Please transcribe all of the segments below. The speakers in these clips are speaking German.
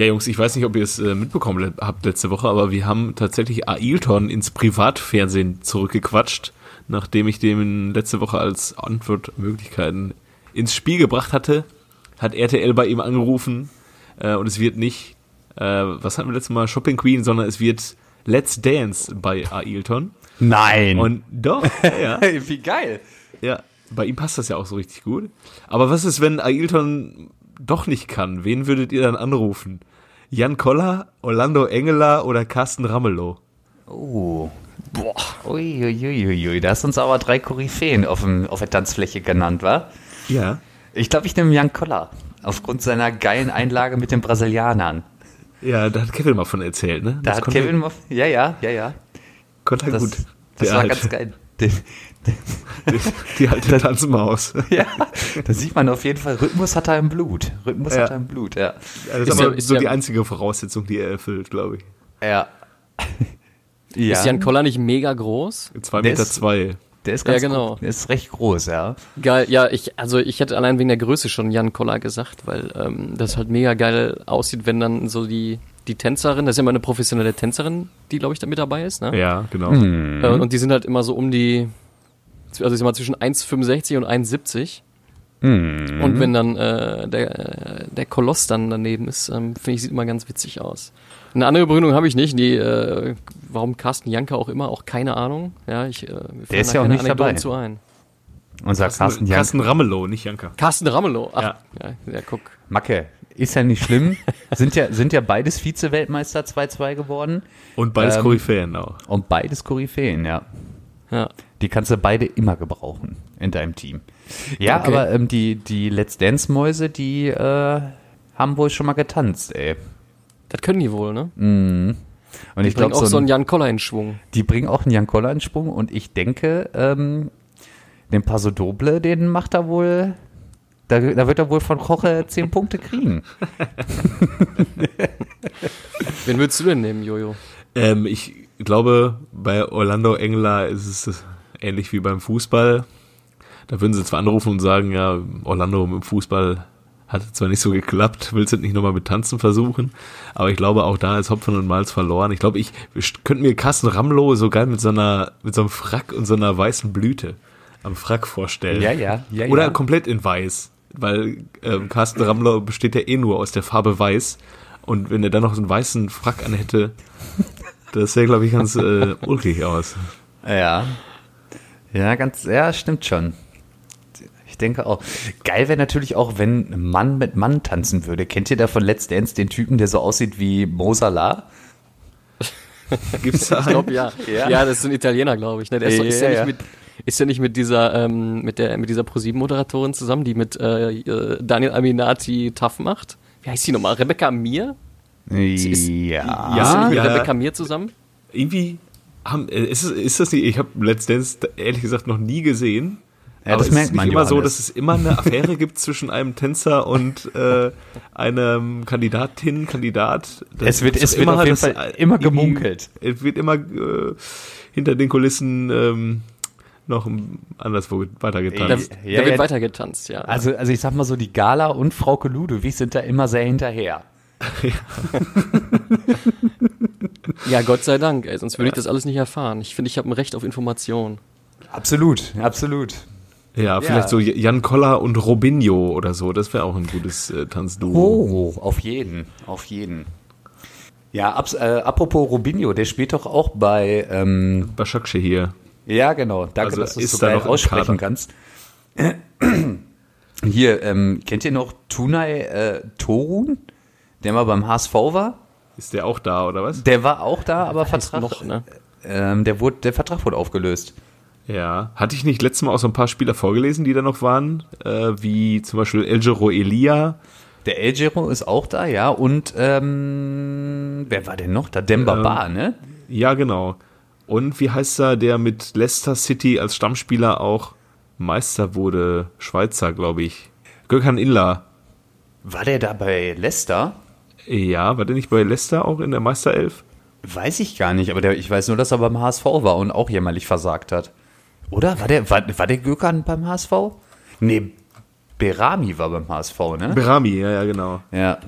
Ja, Jungs, ich weiß nicht, ob ihr es äh, mitbekommen habt letzte Woche, aber wir haben tatsächlich Ailton ins Privatfernsehen zurückgequatscht, nachdem ich dem letzte Woche als Antwortmöglichkeiten ins Spiel gebracht hatte, hat RTL bei ihm angerufen äh, und es wird nicht, äh, was hatten wir letztes Mal, Shopping Queen, sondern es wird Let's Dance bei Ailton. Nein. Und doch, ja. Wie geil. Ja, bei ihm passt das ja auch so richtig gut. Aber was ist, wenn Ailton doch nicht kann? Wen würdet ihr dann anrufen? Jan Koller, Orlando Engeler oder Carsten Ramelow? Oh. Boah. Uiuiuiui. Da hast uns aber drei Koryphäen auf, dem, auf der Tanzfläche genannt, wa? Ja. Ich glaube, ich nehme Jan Koller. Aufgrund seiner geilen Einlage mit den Brasilianern. Ja, da hat Kevin mal von erzählt, ne? Da das hat Kevin mal. Ja, ja, ja, ja. Konnte er gut. Das war alte. ganz geil. Den, die, die alte Tanzmaus. ja, da sieht man auf jeden Fall, Rhythmus hat er im Blut. Rhythmus ja. hat er im Blut, ja. ja das ist, ist aber ja, so die einzige Voraussetzung, die er erfüllt, glaube ich. Ja. ja. Ist Jan Koller nicht mega groß? Zwei Meter ist, zwei. Der ist ganz ja, genau. Der ist recht groß, ja. Geil, ja, ich, also ich hätte allein wegen der Größe schon Jan Koller gesagt, weil ähm, das halt mega geil aussieht, wenn dann so die, die Tänzerin, das ist ja immer eine professionelle Tänzerin, die, glaube ich, da mit dabei ist, ne? Ja, genau. Mhm. Äh, und die sind halt immer so um die, also ich sag mal zwischen 1,65 und 1,70. Mhm. Und wenn dann äh, der, der Koloss dann daneben ist, ähm, finde ich, sieht immer ganz witzig aus. Eine andere Begründung habe ich nicht. Die, äh, warum Carsten Janker auch immer, auch keine Ahnung. Ja, ich, äh, der ist ja auch nicht dabei. Zu ein. Unser Carsten, Carsten. Carsten Ramelow, nicht Janker. Carsten Ramelow, ach, ja. ja, ja, guck. Macke, ist ja nicht schlimm. sind ja, sind ja beides Vize-Weltmeister 2-2 geworden. Und beides ähm, Koryphäen auch. Und beides Koryphäen, ja. Ja. Die kannst du beide immer gebrauchen in deinem Team. Ja, okay. aber ähm, die, die Let's Dance-Mäuse, die äh, haben wohl schon mal getanzt, ey. Das können die wohl, ne? Mhm. Und die ich glaube auch so, so einen Jan Koller in Schwung. Die bringen auch einen Jan Koller in Schwung und ich denke, ähm, den Paso Doble, den macht er wohl, da, da wird er wohl von Koche zehn Punkte kriegen. Wen würdest du denn nehmen, Jojo? Ähm, ich glaube, bei Orlando Engler ist es ähnlich wie beim Fußball. Da würden sie zwar anrufen und sagen, ja, Orlando im Fußball hat zwar nicht so geklappt, willst du nicht nochmal mit Tanzen versuchen, aber ich glaube, auch da ist Hopfen und Malz verloren. Ich glaube, ich könnte mir Carsten Ramlow so geil mit so einer, mit so einem Frack und so einer weißen Blüte am Frack vorstellen. Ja, ja, ja. Oder ja. komplett in weiß, weil ähm, Carsten Ramlow besteht ja eh nur aus der Farbe weiß und wenn er dann noch so einen weißen Frack anhätte, das sähe, glaube ich, ganz äh, ulkig aus. Ja. Ja, ganz, ja, stimmt schon denke auch. Geil wäre natürlich auch, wenn Mann mit Mann tanzen würde. Kennt ihr da von Let's Dance den Typen, der so aussieht wie Mo Salah? Gibt's da? Ich glaube ja. ja. ja. das ist ein Italiener, glaube ich. Ne? Der ist, ja, ist, ja, ja. Nicht mit, ist ja nicht mit dieser ähm, mit der mit dieser ProSieben Moderatorin zusammen, die mit äh, äh, Daniel Aminati tough macht. Wie heißt die nochmal? Rebecca Mir? Ist, ist, ja. Ist sie nicht mit Rebecca Mir zusammen? Irgendwie haben, äh, ist, ist das nicht, ich habe Let's Dance ehrlich gesagt noch nie gesehen. Ja, Aber das merkt man nicht immer so, dass es immer eine Affäre gibt zwischen einem Tänzer und äh, einem Kandidatin, Kandidat. Das es wird, es wird immer, auf jeden Fall immer gemunkelt. Es wird immer äh, hinter den Kulissen ähm, noch anderswo weitergetanzt. Da, ja, da wird ja, weitergetanzt, ja. Also, also ich sag mal so, die Gala und Frauke Ludwig sind da immer sehr hinterher. ja, Gott sei Dank, ey, sonst würde ich das alles nicht erfahren. Ich finde, ich habe ein Recht auf Information. Absolut, absolut. Ja, vielleicht ja. so Jan Koller und Robinho oder so. Das wäre auch ein gutes äh, Tanzduo. Oh, auf jeden, auf jeden. Ja, abs, äh, apropos Robinho, der spielt doch auch bei ähm, Başakşe hier. Ja, genau. Danke, also dass du es so geil aussprechen kannst. Hier, ähm, kennt ihr noch Tunay äh, Torun, der mal beim HSV war? Ist der auch da, oder was? Der war auch da, aber Vertrag, noch, ne? ähm, der, wurde, der Vertrag wurde aufgelöst. Ja, hatte ich nicht letztes Mal auch so ein paar Spieler vorgelesen, die da noch waren, äh, wie zum Beispiel Elgero Elia. Der Elgero ist auch da, ja, und ähm, wer war denn noch da? Demba ähm, Ba, ne? Ja, genau. Und wie heißt er, der mit Leicester City als Stammspieler auch Meister wurde? Schweizer, glaube ich. Gökhan Illa. War der da bei Leicester? Ja, war der nicht bei Leicester auch in der Meisterelf? Weiß ich gar nicht, aber der, ich weiß nur, dass er beim HSV war und auch jämmerlich versagt hat. Oder? War der, war, war der Gökhan beim HSV? Nee, Berami war beim HSV, ne? Berami, ja, ja, genau. Ja.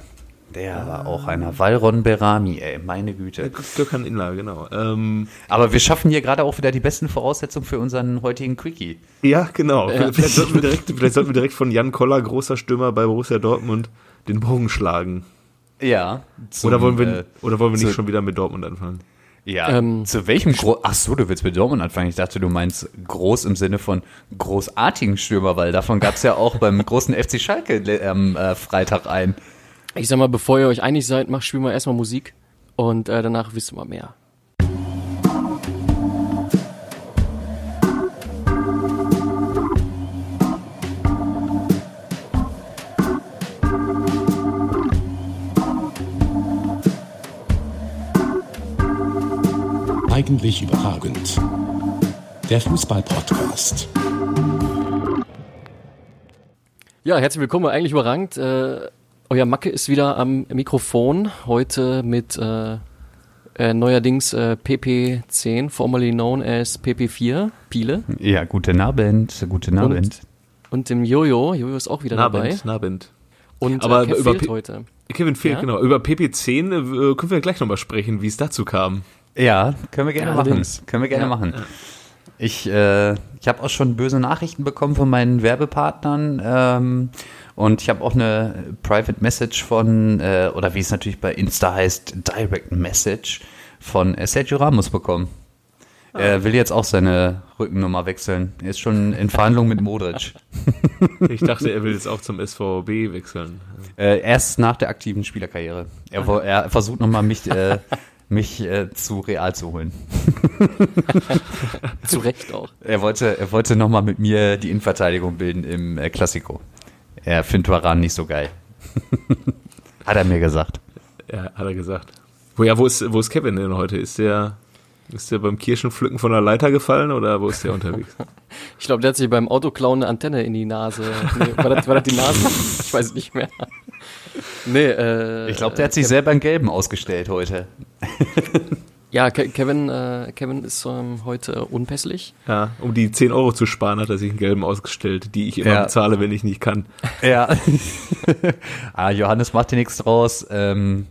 Der war auch einer. Valron Berami, ey, meine Güte. Gökhan Inler, genau. Ähm, Aber wir schaffen hier gerade auch wieder die besten Voraussetzungen für unseren heutigen Quickie. ja, genau. Vielleicht, sollten wir direkt, vielleicht sollten wir direkt von Jan Koller, großer Stürmer bei Borussia Dortmund, den Bogen schlagen. Ja. zum, oder wollen wir, äh, oder wollen wir nicht zu- schon wieder mit Dortmund anfangen? Ja, Ähm, zu welchem Gro Ach so, du willst mit Dortmund anfangen. Ich dachte, du meinst groß im Sinne von großartigen Stürmer, weil davon gab es ja auch beim großen FC Schalke am äh, Freitag ein. Ich sag mal, bevor ihr euch einig seid, macht spielen wir erstmal Musik und äh, danach wissen wir mehr. Eigentlich überragend. Der Fußball-Podcast. Ja, herzlich willkommen, eigentlich überrangt. Äh, euer Macke ist wieder am Mikrofon, heute mit äh, äh, neuerdings äh, PP10, formerly known as PP4, Piele, Ja, guten Abend, guten Abend. und dem Jojo. Jojo ist auch wieder dabei. Nabend, Nabend. Und Aber äh, Kev über fehlt P- heute. Kevin fehlt, Ja? genau. Über PP10 äh, können wir gleich nochmal sprechen, wie es dazu kam. Ja, können wir gerne machen. Allerdings. Können wir gerne Ja, machen. Ich, äh, ich habe auch schon böse Nachrichten bekommen von meinen Werbepartnern ähm, und ich habe auch eine Private Message von, äh, oder wie es natürlich bei Insta heißt, Direct Message von äh, Sergio Ramos bekommen. Er will jetzt auch seine Rückennummer wechseln. Er ist schon in Verhandlung mit Modric. Ich dachte, er will jetzt auch zum SVB wechseln. Äh, erst nach der aktiven Spielerkarriere. Er, er versucht nochmal mich, äh, mich äh, zu Real zu holen. Zu Recht auch. Er wollte, er wollte nochmal mit mir die Innenverteidigung bilden im äh, Klassiko. Er findet Varan nicht so geil. Hat er mir gesagt. Ja, hat er gesagt. Wo, ja, wo ist, wo ist Kevin denn heute? Ist der, ist der beim Kirschenpflücken von der Leiter gefallen oder wo ist der unterwegs? Ich glaube, der hat sich beim Autoklauen eine Antenne in die Nase. Nee, war, das, war das die Nase? Ich weiß nicht mehr. Nee, äh, Ich glaube, der hat sich selber einen gelben ausgestellt heute. Ja, Ke Kevin, äh, Kevin ist ähm, heute unpässlich. Ja, um die 10 Euro zu sparen, hat er sich einen gelben ausgestellt, die ich immer Ja. bezahle, wenn ich nicht kann. Ja. ah, Johannes macht dir nichts draus. Ähm,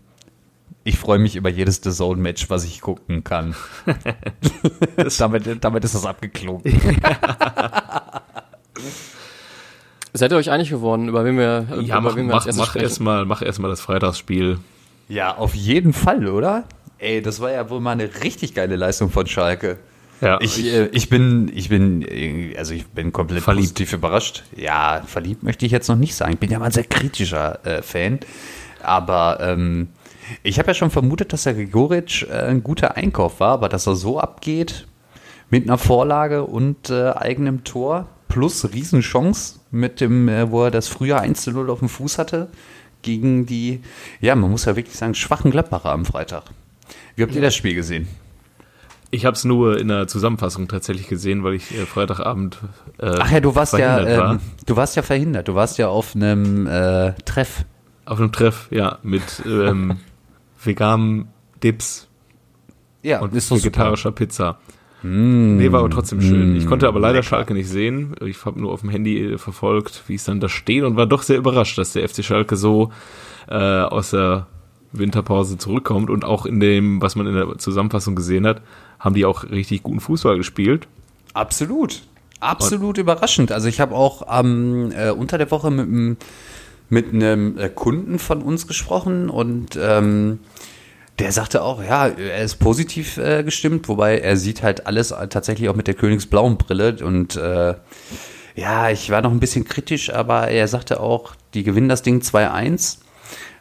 ich freue mich über jedes The Zone-Match, was ich gucken kann. damit, damit ist das abgeklungen. Seid ihr euch einig geworden, über wen wir, Ja, über mach, wen wir mach, als erstes mach sprechen? erstmal mach erst mal das Freitagsspiel. Ja, auf jeden Fall, oder? Ey, das war ja wohl mal eine richtig geile Leistung von Schalke. Ja, Ich, äh, ich bin, ich bin, äh, also ich bin komplett Verliebt. positiv überrascht. Ja, verliebt möchte ich jetzt noch nicht sagen. Ich bin ja mal ein sehr kritischer äh, Fan. Aber ähm, ich habe ja schon vermutet, dass der Gregoritsch äh, ein guter Einkauf war, aber dass er so abgeht mit einer Vorlage und äh, eigenem Tor plus Riesenchance mit dem, äh, wo er das früher 1 zu 0 auf dem Fuß hatte gegen die, ja, man muss ja wirklich sagen, schwachen Gladbacher am Freitag. Wie habt ihr das Spiel gesehen? ich habe es nur in der Zusammenfassung tatsächlich gesehen, weil ich äh, Freitagabend äh, Ach ja, du warst ja, verhindert war. ähm, du warst ja verhindert. Du warst ja auf einem äh, Treff. Auf einem Treff, ja, mit ähm, veganem Dips Ja, und ist doch super. vegetarischer Pizza. Nee, war aber trotzdem schön. Ich konnte aber leider Schalke nicht sehen. Ich habe nur auf dem Handy äh, verfolgt, wie es dann da steht und war doch sehr überrascht, dass der FC Schalke so äh, aus der Winterpause zurückkommt und auch in dem, was man in der Zusammenfassung gesehen hat, haben die auch richtig guten Fußball gespielt. Absolut. Absolut überraschend. Also ich habe auch ähm, äh, unter der Woche mit, einem- mit einem äh, Kunden von uns gesprochen und ähm, der sagte auch, ja, er ist positiv äh, gestimmt, wobei er sieht halt alles tatsächlich auch mit der Königsblauen Brille und äh, ja, ich war noch ein bisschen kritisch, aber er sagte auch, die gewinnen das Ding 2-1.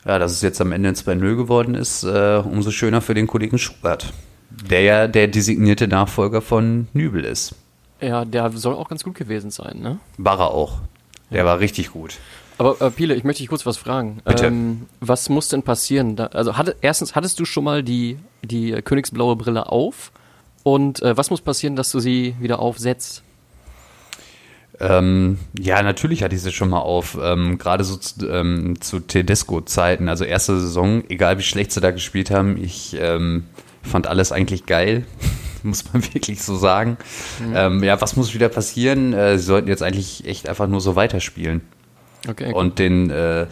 Ja, dass es jetzt am Ende ein 2-0 geworden ist, äh, umso schöner für den Kollegen Schubert, der ja der designierte Nachfolger von Nübel ist. Ja, der soll auch ganz gut gewesen sein, ne? War er auch. Der war richtig gut. Aber äh, Piele, ich möchte dich kurz was fragen. Bitte. Ähm, was muss denn passieren? Da, also hatte, erstens, hattest du schon mal die, die äh, königsblaue Brille auf? Und äh, was muss passieren, dass du sie wieder aufsetzt? Ähm, ja, natürlich hatte ich sie schon mal auf. Ähm, Gerade so zu, ähm, zu Tedesco-Zeiten, also erste Saison, egal wie schlecht sie da gespielt haben, ich ähm, fand alles eigentlich geil. muss man wirklich so sagen. Ähm, ja, was muss wieder passieren? Äh, sie sollten jetzt eigentlich echt einfach nur so weiterspielen. Okay. und den, äh,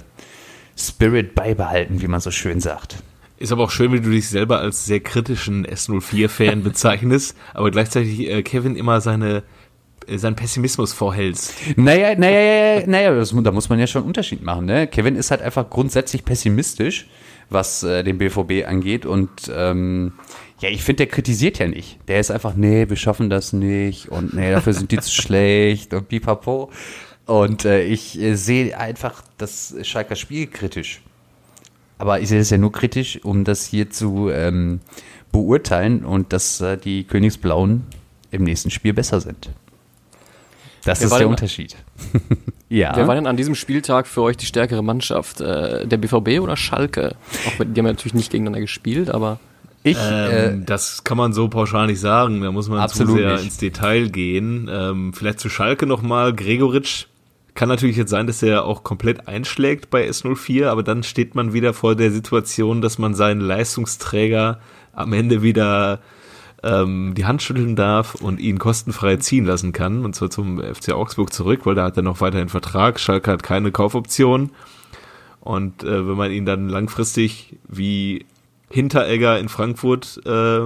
Spirit beibehalten, wie man so schön sagt. Ist aber auch schön, wie du dich selber als sehr kritischen S04-Fan bezeichnest, aber gleichzeitig äh, Kevin immer seine seinen Pessimismus vorhältst. Naja, naja, naja, das, da muss man ja schon einen Unterschied machen. Ne? Kevin ist halt einfach grundsätzlich pessimistisch, was äh, den BVB angeht. Und ähm, ja, ich finde, der kritisiert ja nicht. Der ist einfach, nee, wir schaffen das nicht und nee, dafür sind die zu schlecht und pipapo. Und äh, ich äh, sehe einfach das Schalker Spiel kritisch. Aber ich sehe es ja nur kritisch, um das hier zu ähm, beurteilen und dass äh, die Königsblauen im nächsten Spiel besser sind. Das Wer ist war der denn- Unterschied. ja. Wer war denn an diesem Spieltag für euch die stärkere Mannschaft? Äh, der BVB oder Schalke? Auch die haben ja natürlich nicht gegeneinander gespielt, aber ich, Ähm, äh, das kann man so pauschal nicht sagen. Da muss man Absolut zu sehr nicht. ins Detail gehen. Ähm, vielleicht zu Schalke nochmal. Gregoritsch kann natürlich jetzt sein, dass er auch komplett einschlägt bei S04, aber dann steht man wieder vor der Situation, dass man seinen Leistungsträger am Ende wieder ähm, die Hand schütteln darf und ihn kostenfrei ziehen lassen kann. Und zwar zum FC Augsburg zurück, weil da hat er noch weiterhin Vertrag. Schalke hat keine Kaufoption. Und äh, wenn man ihn dann langfristig wie Hinteregger in Frankfurt äh,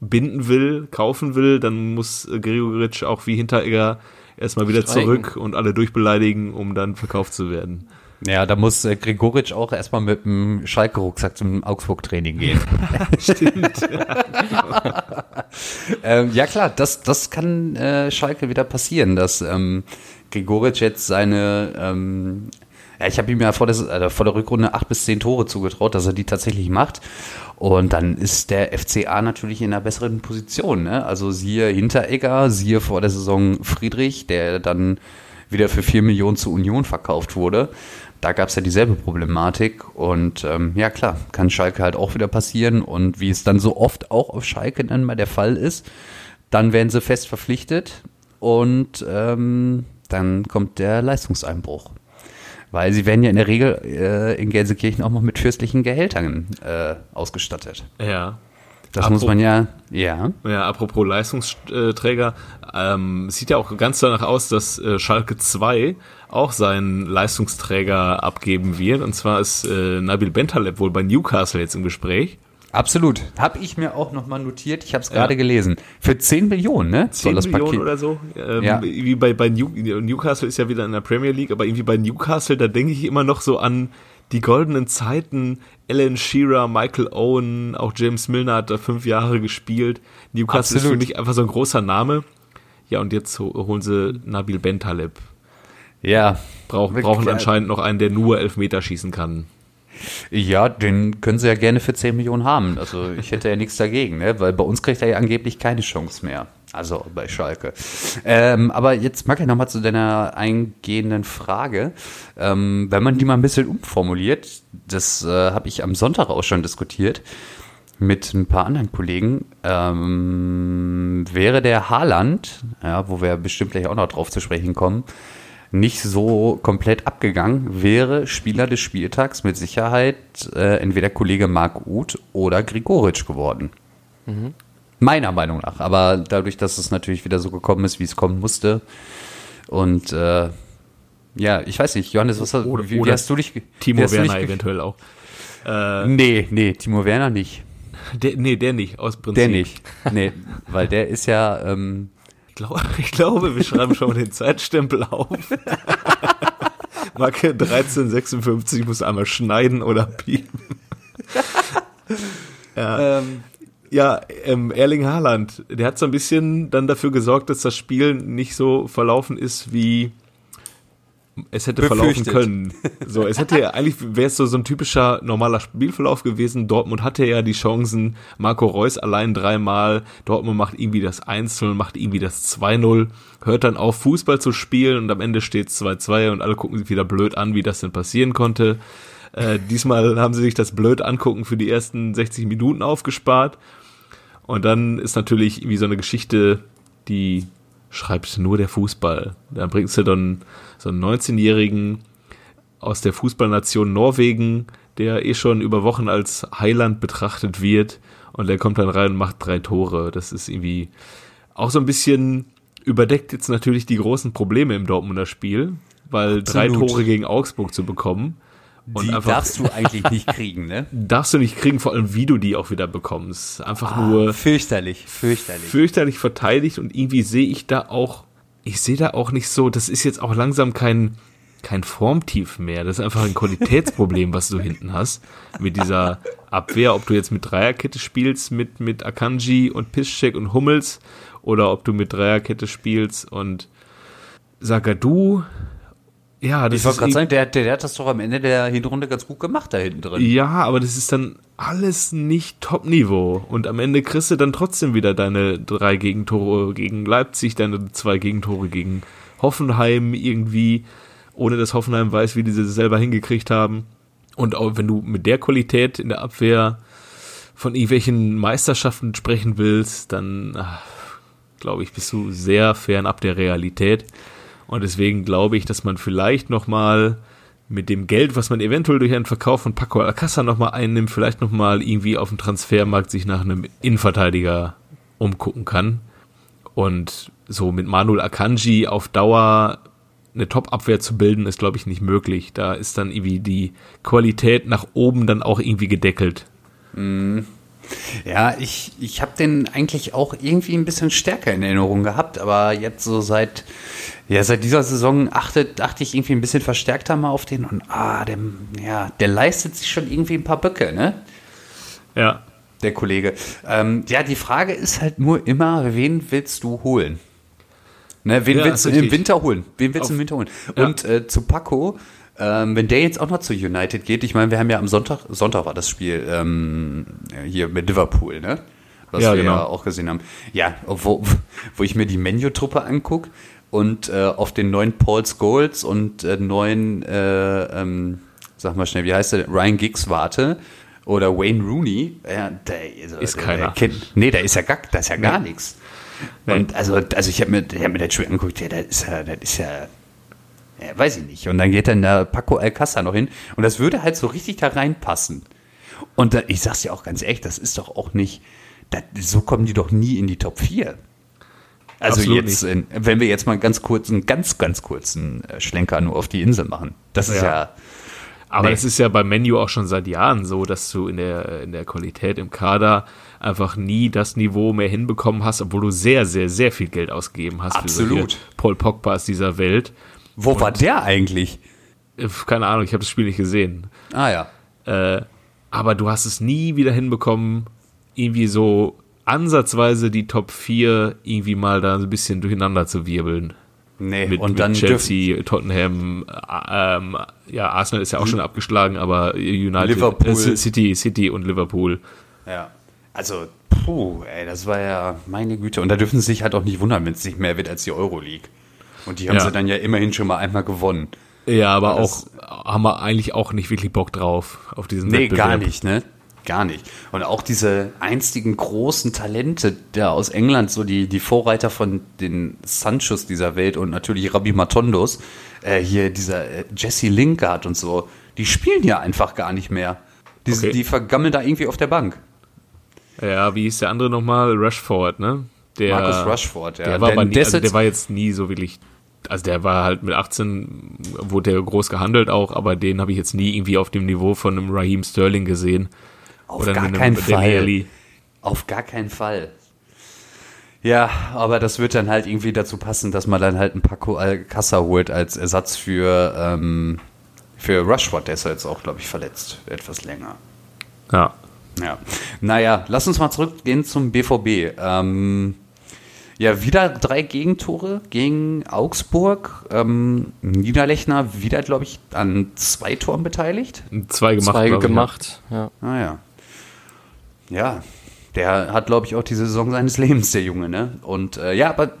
binden will, kaufen will, dann muss Gregoritsch auch wie Hinteregger erstmal wieder Streiken. zurück und alle durchbeleidigen, um dann verkauft zu werden. Ja, da muss äh, Gregoritsch auch erstmal mit dem Schalke-Rucksack zum Augsburg-Training gehen. Stimmt. ähm, ja klar, das, das kann äh, Schalke wieder passieren, dass ähm, Gregoritsch jetzt seine, ähm, ja, ich habe ihm ja vor der, äh, vor der Rückrunde acht bis zehn Tore zugetraut, dass er die tatsächlich macht. Und dann ist der FCA natürlich in einer besseren Position. Ne? Also siehe Hinteregger, siehe vor der Saison Friedrich, der dann wieder für vier Millionen zu Union verkauft wurde. Da gab es ja dieselbe Problematik und ähm, ja klar, kann Schalke halt auch wieder passieren und wie es dann so oft auch auf Schalke dann mal der Fall ist, dann werden sie fest verpflichtet und ähm, dann kommt der Leistungseinbruch. Weil sie werden ja in der Regel äh, in Gelsenkirchen auch noch mit fürstlichen Gehältern äh, ausgestattet. Ja. Das Apro- muss man ja, ja. Ja, apropos Leistungsträger, ähm, sieht ja auch ganz danach aus, dass äh, Schalke 2 auch seinen Leistungsträger abgeben wird. Und zwar ist äh, Nabil Bentaleb wohl bei Newcastle jetzt im Gespräch. Absolut. Habe ich mir auch nochmal notiert. Ich habe es gerade gelesen. Für 10 Millionen, ne? 10 Millionen oder so. Ähm, Ja. Wie bei, bei New, Newcastle ist ja wieder in der Premier League, aber irgendwie bei Newcastle, da denke ich immer noch so an die goldenen Zeiten. Alan Shearer, Michael Owen, auch James Milner hat da fünf Jahre gespielt. Newcastle ist für Absolut. mich einfach so ein großer Name. Ja, und jetzt ho- holen sie Nabil Bentaleb. Ja. Brauch, brauchen anscheinend noch einen, der nur Elfmeter schießen kann. Ja, den können sie ja gerne für 10 Millionen haben. Also ich hätte ja nichts dagegen, ne? weil bei uns kriegt er ja angeblich keine Chance mehr. Also bei Schalke. Ähm, aber jetzt mag ich nochmal zu deiner eingehenden Frage. Ähm, wenn man die mal ein bisschen umformuliert, das äh, habe ich am Sonntag auch schon diskutiert mit ein paar anderen Kollegen, ähm, wäre der Haaland, ja, wo wir bestimmt gleich auch noch drauf zu sprechen kommen, nicht so komplett abgegangen, wäre Spieler des Spieltags mit Sicherheit äh, entweder Kollege Marc Uth oder Grigoritsch geworden. Meiner Meinung nach. Aber dadurch, dass es natürlich wieder so gekommen ist, wie es kommen musste. Und äh, ja, ich weiß nicht, Johannes, was hast, Oder- wie, wie oder hast du dich Timo dich Werner ge- eventuell auch. Äh, Nee, nee, Timo Werner nicht. der, nee, der nicht, aus Prinzip. Der nicht. Nee, weil der ist ja, ähm, Ich glaube, ich glaube, wir schreiben schon mal den Zeitstempel auf. Marke 1356 muss einmal schneiden oder piepen. ja, ja ähm, Erling Haaland, der hat so ein bisschen dann dafür gesorgt, dass das Spiel nicht so verlaufen ist, wie es hätte verlaufen Befürchtet. können. So, es hätte ja eigentlich wäre es so, so ein typischer normaler Spielverlauf gewesen. Dortmund hatte ja die Chancen. Marco Reus allein dreimal. Dortmund macht irgendwie das 1-0, macht irgendwie das 2-0, hört dann auf, Fußball zu spielen und am Ende steht es 2-2 und alle gucken sich wieder blöd an, wie das denn passieren konnte. Äh, diesmal haben sie sich das blöd angucken für die ersten 60 Minuten aufgespart. Und dann ist natürlich irgendwie so eine Geschichte, die schreibt nur der Fußball. Dann bringst du dann so einen 19-Jährigen aus der Fußballnation Norwegen, der eh schon über Wochen als Heiland betrachtet wird und der kommt dann rein und macht drei Tore. Das ist irgendwie auch so ein bisschen überdeckt jetzt natürlich die großen Probleme im Dortmunder Spiel, weil drei Absolut. Tore gegen Augsburg zu bekommen Und Die einfach- darfst du eigentlich nicht kriegen, ne? Darfst du nicht kriegen, vor allem wie du die auch wieder bekommst. Einfach nur Fürchterlich, fürchterlich. fürchterlich verteidigt und irgendwie sehe ich da auch, ich sehe da auch nicht so, das ist jetzt auch langsam kein, kein Formtief mehr. Das ist einfach ein Qualitätsproblem, was du hinten hast. Mit dieser Abwehr, ob du jetzt mit Dreierkette spielst, mit, mit Akanji und Piszczek und Hummels, oder ob du mit Dreierkette spielst und Sagadu. Ja, das Ich wollte ist gerade irg- sagen, der, der, der hat das doch am Ende der Hinrunde ganz gut gemacht da hinten drin. Ja, aber das ist dann alles nicht Top-Niveau. Und am Ende kriegst du dann trotzdem wieder deine drei Gegentore gegen Leipzig, deine zwei Gegentore gegen Hoffenheim irgendwie, ohne dass Hoffenheim weiß, wie die sie selber hingekriegt haben. Und auch wenn du mit der Qualität in der Abwehr von irgendwelchen Meisterschaften sprechen willst, dann glaube ich, bist du sehr fernab der Realität. Und deswegen glaube ich, dass man vielleicht nochmal mit dem Geld, was man eventuell durch einen Verkauf von Paco Alcázar nochmal einnimmt, vielleicht nochmal irgendwie auf dem Transfermarkt sich nach einem Innenverteidiger umgucken kann. Und so mit Manuel Akanji auf Dauer eine Top-Abwehr zu bilden, ist, glaube ich, nicht möglich. Da ist dann irgendwie die Qualität nach oben dann auch irgendwie gedeckelt. Ja, ich, ich habe den eigentlich auch irgendwie ein bisschen stärker in Erinnerung gehabt, aber jetzt so seit, ja, seit dieser Saison achte, achte ich irgendwie ein bisschen verstärkter mal auf den und ah, der, ja, der leistet sich schon irgendwie ein paar Böcke, ne? Ja. Der Kollege. Ähm, ja, die Frage ist halt nur immer, wen willst du holen? Ne, wen Ja, willst du im. Winter holen? Wen willst du im Winter holen? Ja. Und äh, zu Paco, ähm, wenn der jetzt auch noch zu United geht, ich meine, wir haben ja am Sonntag, Sonntag war das Spiel ähm, hier mit Liverpool, ne? Was Ja, wir genau. ja auch gesehen haben. Ja, wo, wo ich mir die Menu-Truppe angucke und äh, auf den neuen Paul Scholes und äh, neuen, äh, ähm, sag mal schnell, wie heißt der, Ryan Giggs warte oder Wayne Rooney, ja, der, also, Ist der, keiner. Der kennt, nee, da ist ja gar, da ist ja gar Nee. nichts. Und also, also ich habe mir, ich hab mir das Spiel angeguckt, ja, das ist ja, das ist ja, ja, weiß ich nicht. Und dann geht dann der Paco Alcázar noch hin und das würde halt so richtig da reinpassen. Und da, ich sag's dir auch ganz ehrlich, das ist doch auch nicht, das, so kommen die doch nie in die Top 4. Also Absolut jetzt, in, wenn wir jetzt mal ganz kurz, einen ganz, ganz kurzen äh, Schlenker nur auf die Insel machen. Das ist Ja. Aber Nee. es ist ja beim Menu auch schon seit Jahren so, dass du in der, in der Qualität im Kader einfach nie das Niveau mehr hinbekommen hast, obwohl du sehr, sehr, sehr viel Geld ausgegeben hast Absolut. für solche Paul Pogba's dieser Welt. Wo war der eigentlich? Äh, Keine Ahnung, ich habe das Spiel nicht gesehen. Ah ja. Äh, aber du hast es nie wieder hinbekommen, irgendwie so ansatzweise die Top 4 irgendwie mal da so ein bisschen durcheinander zu wirbeln. Nee, Mit, und dann mit dürfen, Chelsea, Tottenham, äh, ähm, ja, Arsenal ist ja auch schon abgeschlagen, aber United, Liverpool. Äh, City, City und Liverpool. Ja. Also, puh, ey, das war ja meine Güte. Und da dürfen sie sich halt auch nicht wundern, wenn es nicht mehr wird als die Euroleague. Und die haben Ja. sie dann ja immerhin schon mal einmal gewonnen. Ja, aber Aber auch haben wir eigentlich auch nicht wirklich Bock drauf auf diesen Nee, Wettbewerb. gar nicht, ne? Gar nicht. Und auch diese einstigen großen Talente der aus England, so die, die Vorreiter von den Sanchos dieser Welt und natürlich Rabbi Matondos, äh, hier dieser äh, Jesse Lingard und so, die spielen ja einfach gar nicht mehr. Die, Okay. die vergammeln da irgendwie auf der Bank. Ja, wie hieß der andere nochmal? Rashford, ne? Der, Marcus Rashford, ja. Der war, nie, also der jetzt- war jetzt nie so wirklich, also der war halt mit 18, wurde der groß gehandelt auch, aber den habe ich jetzt nie irgendwie auf dem Niveau von einem Raheem Sterling gesehen. Auf Oder gar keinen Fall. Auf gar keinen Fall. Ja, aber das wird dann halt irgendwie dazu passen, dass man dann halt einen Paco Alcázar holt als Ersatz für, ähm, für Rushford. Der ist ja jetzt auch, glaube ich, verletzt. Etwas länger. Ja. Ja. Naja, lass uns mal zurückgehen zum BVB. Ähm, ja, wieder drei Gegentore gegen Augsburg. Ähm, Niederlechner wieder, glaube ich, an zwei Toren beteiligt. Zwei gemacht. Zwei glaub ich, gemacht, ja. Ah ja. Ja, der hat, glaube ich, auch die Saison seines Lebens, der Junge, ne? Und äh, ja, aber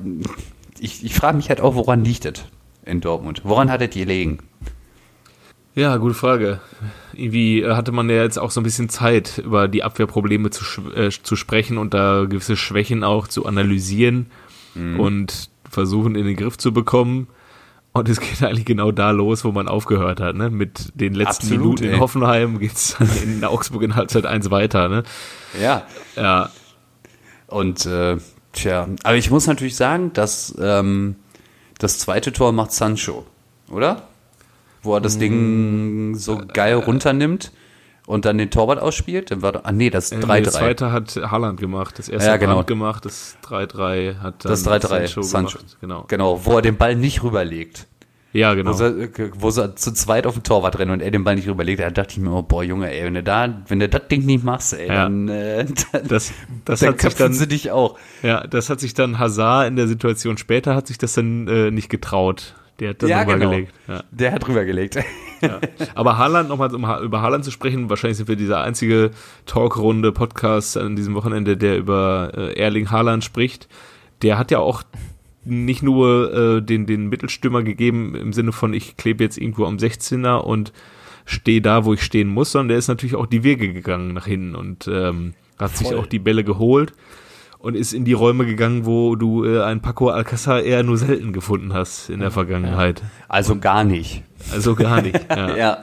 ich, ich frage mich halt auch, woran liegt es in Dortmund? Woran hat es gelegen? Ja, gute Frage. Irgendwie äh, hatte man ja jetzt auch so ein bisschen Zeit, über die Abwehrprobleme zu, äh, zu sprechen und da gewisse Schwächen auch zu analysieren Mhm. und versuchen in den Griff zu bekommen. Und es geht eigentlich genau da los, wo man aufgehört hat. Ne? Mit den letzten Absolut, Minuten ey. in Hoffenheim geht's dann in Augsburg in Halbzeit 1 weiter. Ne? Ja. Ja, Und äh, tja, aber ich muss natürlich sagen, dass ähm, das zweite Tor macht Sancho, oder? Wo er das Ding so geil runternimmt und dann den Torwart ausspielt. Dann war doch, ah nee, das Äh, 3-3. Das zweite hat Haaland gemacht. Das erste Ja, hat genau. Brandt gemacht. Das 3-3 hat dann Das 3-3, Sancho Sancho. gemacht. Genau. Genau, wo er den Ball nicht rüberlegt. Ja, Wo, genau. sie, wo sie zu zweit auf den Torwart rennen und er den Ball nicht rüberlegt. Da dachte ich mir, oh, boah, Junge, ey, wenn du da, wenn du das Ding nicht machst, ey, Ja. dann, äh, dann, Das, das dann hat sich köpfen dann, sie dich auch. ja, das hat sich dann Hazard in der Situation später hat sich das dann äh, nicht getraut. Der hat dann Ja, nochmal genau. gelegt. Ja. Der hat rübergelegt. Ja. Aber Haaland, nochmal um Ha- über Haaland zu sprechen, wahrscheinlich sind wir dieser einzige Talkrunde Podcast an diesem Wochenende, der über äh, Erling Haaland spricht. Der hat ja auch nicht nur äh, den, den Mittelstürmer gegeben im Sinne von, ich klebe jetzt irgendwo am 16er und stehe da, wo ich stehen muss, sondern der ist natürlich auch die Wege gegangen nach hinten und ähm, hat sich Voll. auch die Bälle geholt und ist in die Räume gegangen, wo du äh, einen Paco Alcázar eher nur selten gefunden hast in der Vergangenheit. Also gar nicht. Also gar nicht. Ja. Ja.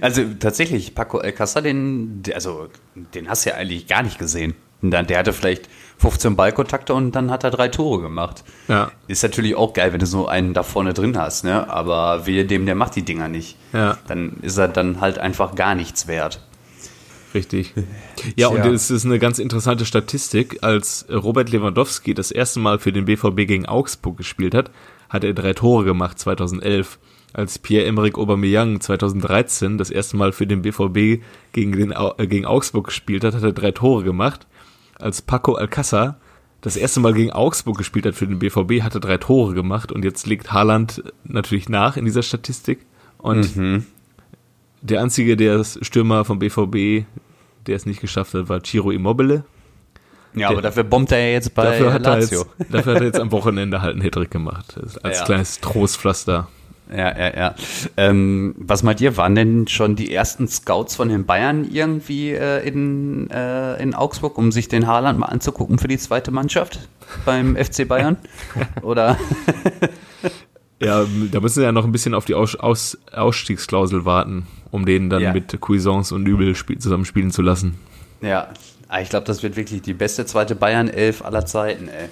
Also tatsächlich, Paco Alcázar, den, also, den hast du ja eigentlich gar nicht gesehen. Der hatte vielleicht 15 Ballkontakte und dann hat er drei Tore gemacht. Ja. Ist natürlich auch geil, wenn du so einen da vorne drin hast, ne? Aber wehe dem, der macht die Dinger nicht. Ja. Dann ist er dann halt einfach gar nichts wert. Richtig. Ja, und es ist eine ganz interessante Statistik. Als Robert Lewandowski das erste Mal für den BVB gegen Augsburg gespielt hat, hat er drei Tore gemacht, 2011. Als Pierre-Emerick Aubameyang 2013 das erste Mal für den BVB gegen, den, äh, gegen Augsburg gespielt hat, hat er drei Tore gemacht. Als Paco Alcázar das erste Mal gegen Augsburg gespielt hat für den BVB, hat er drei Tore gemacht. Und jetzt liegt Haaland natürlich nach in dieser Statistik. Und Mhm. Der einzige, der Stürmer vom BVB, der es nicht geschafft hat, war Ciro Immobile. Ja, aber dafür bombt er ja jetzt bei Dafür hat, er Lazio. jetzt, dafür hat er jetzt am Wochenende halt einen Hattrick gemacht. Als Ja. kleines Trostpflaster. Ja, ja, ja. Ähm, was meint ihr, waren denn schon die ersten Scouts von den Bayern irgendwie äh, in, äh, in Augsburg, um sich den Haaland mal anzugucken für die zweite Mannschaft beim FC Bayern? Oder? Ja, da müssen sie ja noch ein bisschen auf die Aus, Aus, Ausstiegsklausel warten, um den dann Ja. mit Cuisance und Übel spiel, zusammen spielen zu lassen. Ja, ah, ich glaube, das wird wirklich die beste zweite Bayern-Elf aller Zeiten, ey.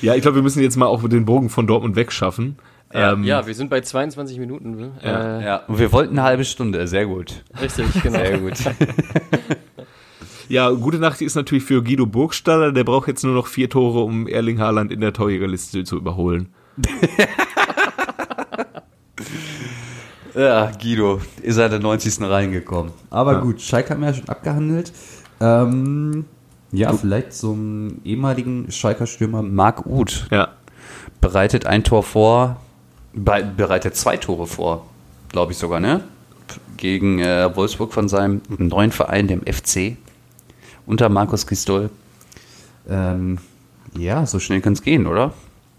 Ja, ich glaube, wir müssen jetzt mal auch den Bogen von Dortmund wegschaffen. Ja, ähm, Ja, wir sind bei 22 Minuten. ne? Ja. Äh, Ja, und wir wollten eine halbe Stunde, sehr gut. Richtig, genau. Sehr gut. Ja, gute Nacht ist natürlich für Guido Burgstaller. Der braucht jetzt nur noch vier Tore, um Erling Haaland in der Torjägerliste zu überholen. Ja, Guido ist er in der 90. reingekommen. Aber gut, Schalke haben wir ja schon abgehandelt. Ähm, ja, vielleicht zum ehemaligen Schalker Stürmer Marc Uth Ja, bereitet ein Tor vor, be bereitet zwei Tore vor, glaube ich sogar, ne? Gegen äh, Wolfsburg von seinem neuen Verein, dem FC, unter Markus Gistol. Ähm, ja, so schnell kann es gehen, oder?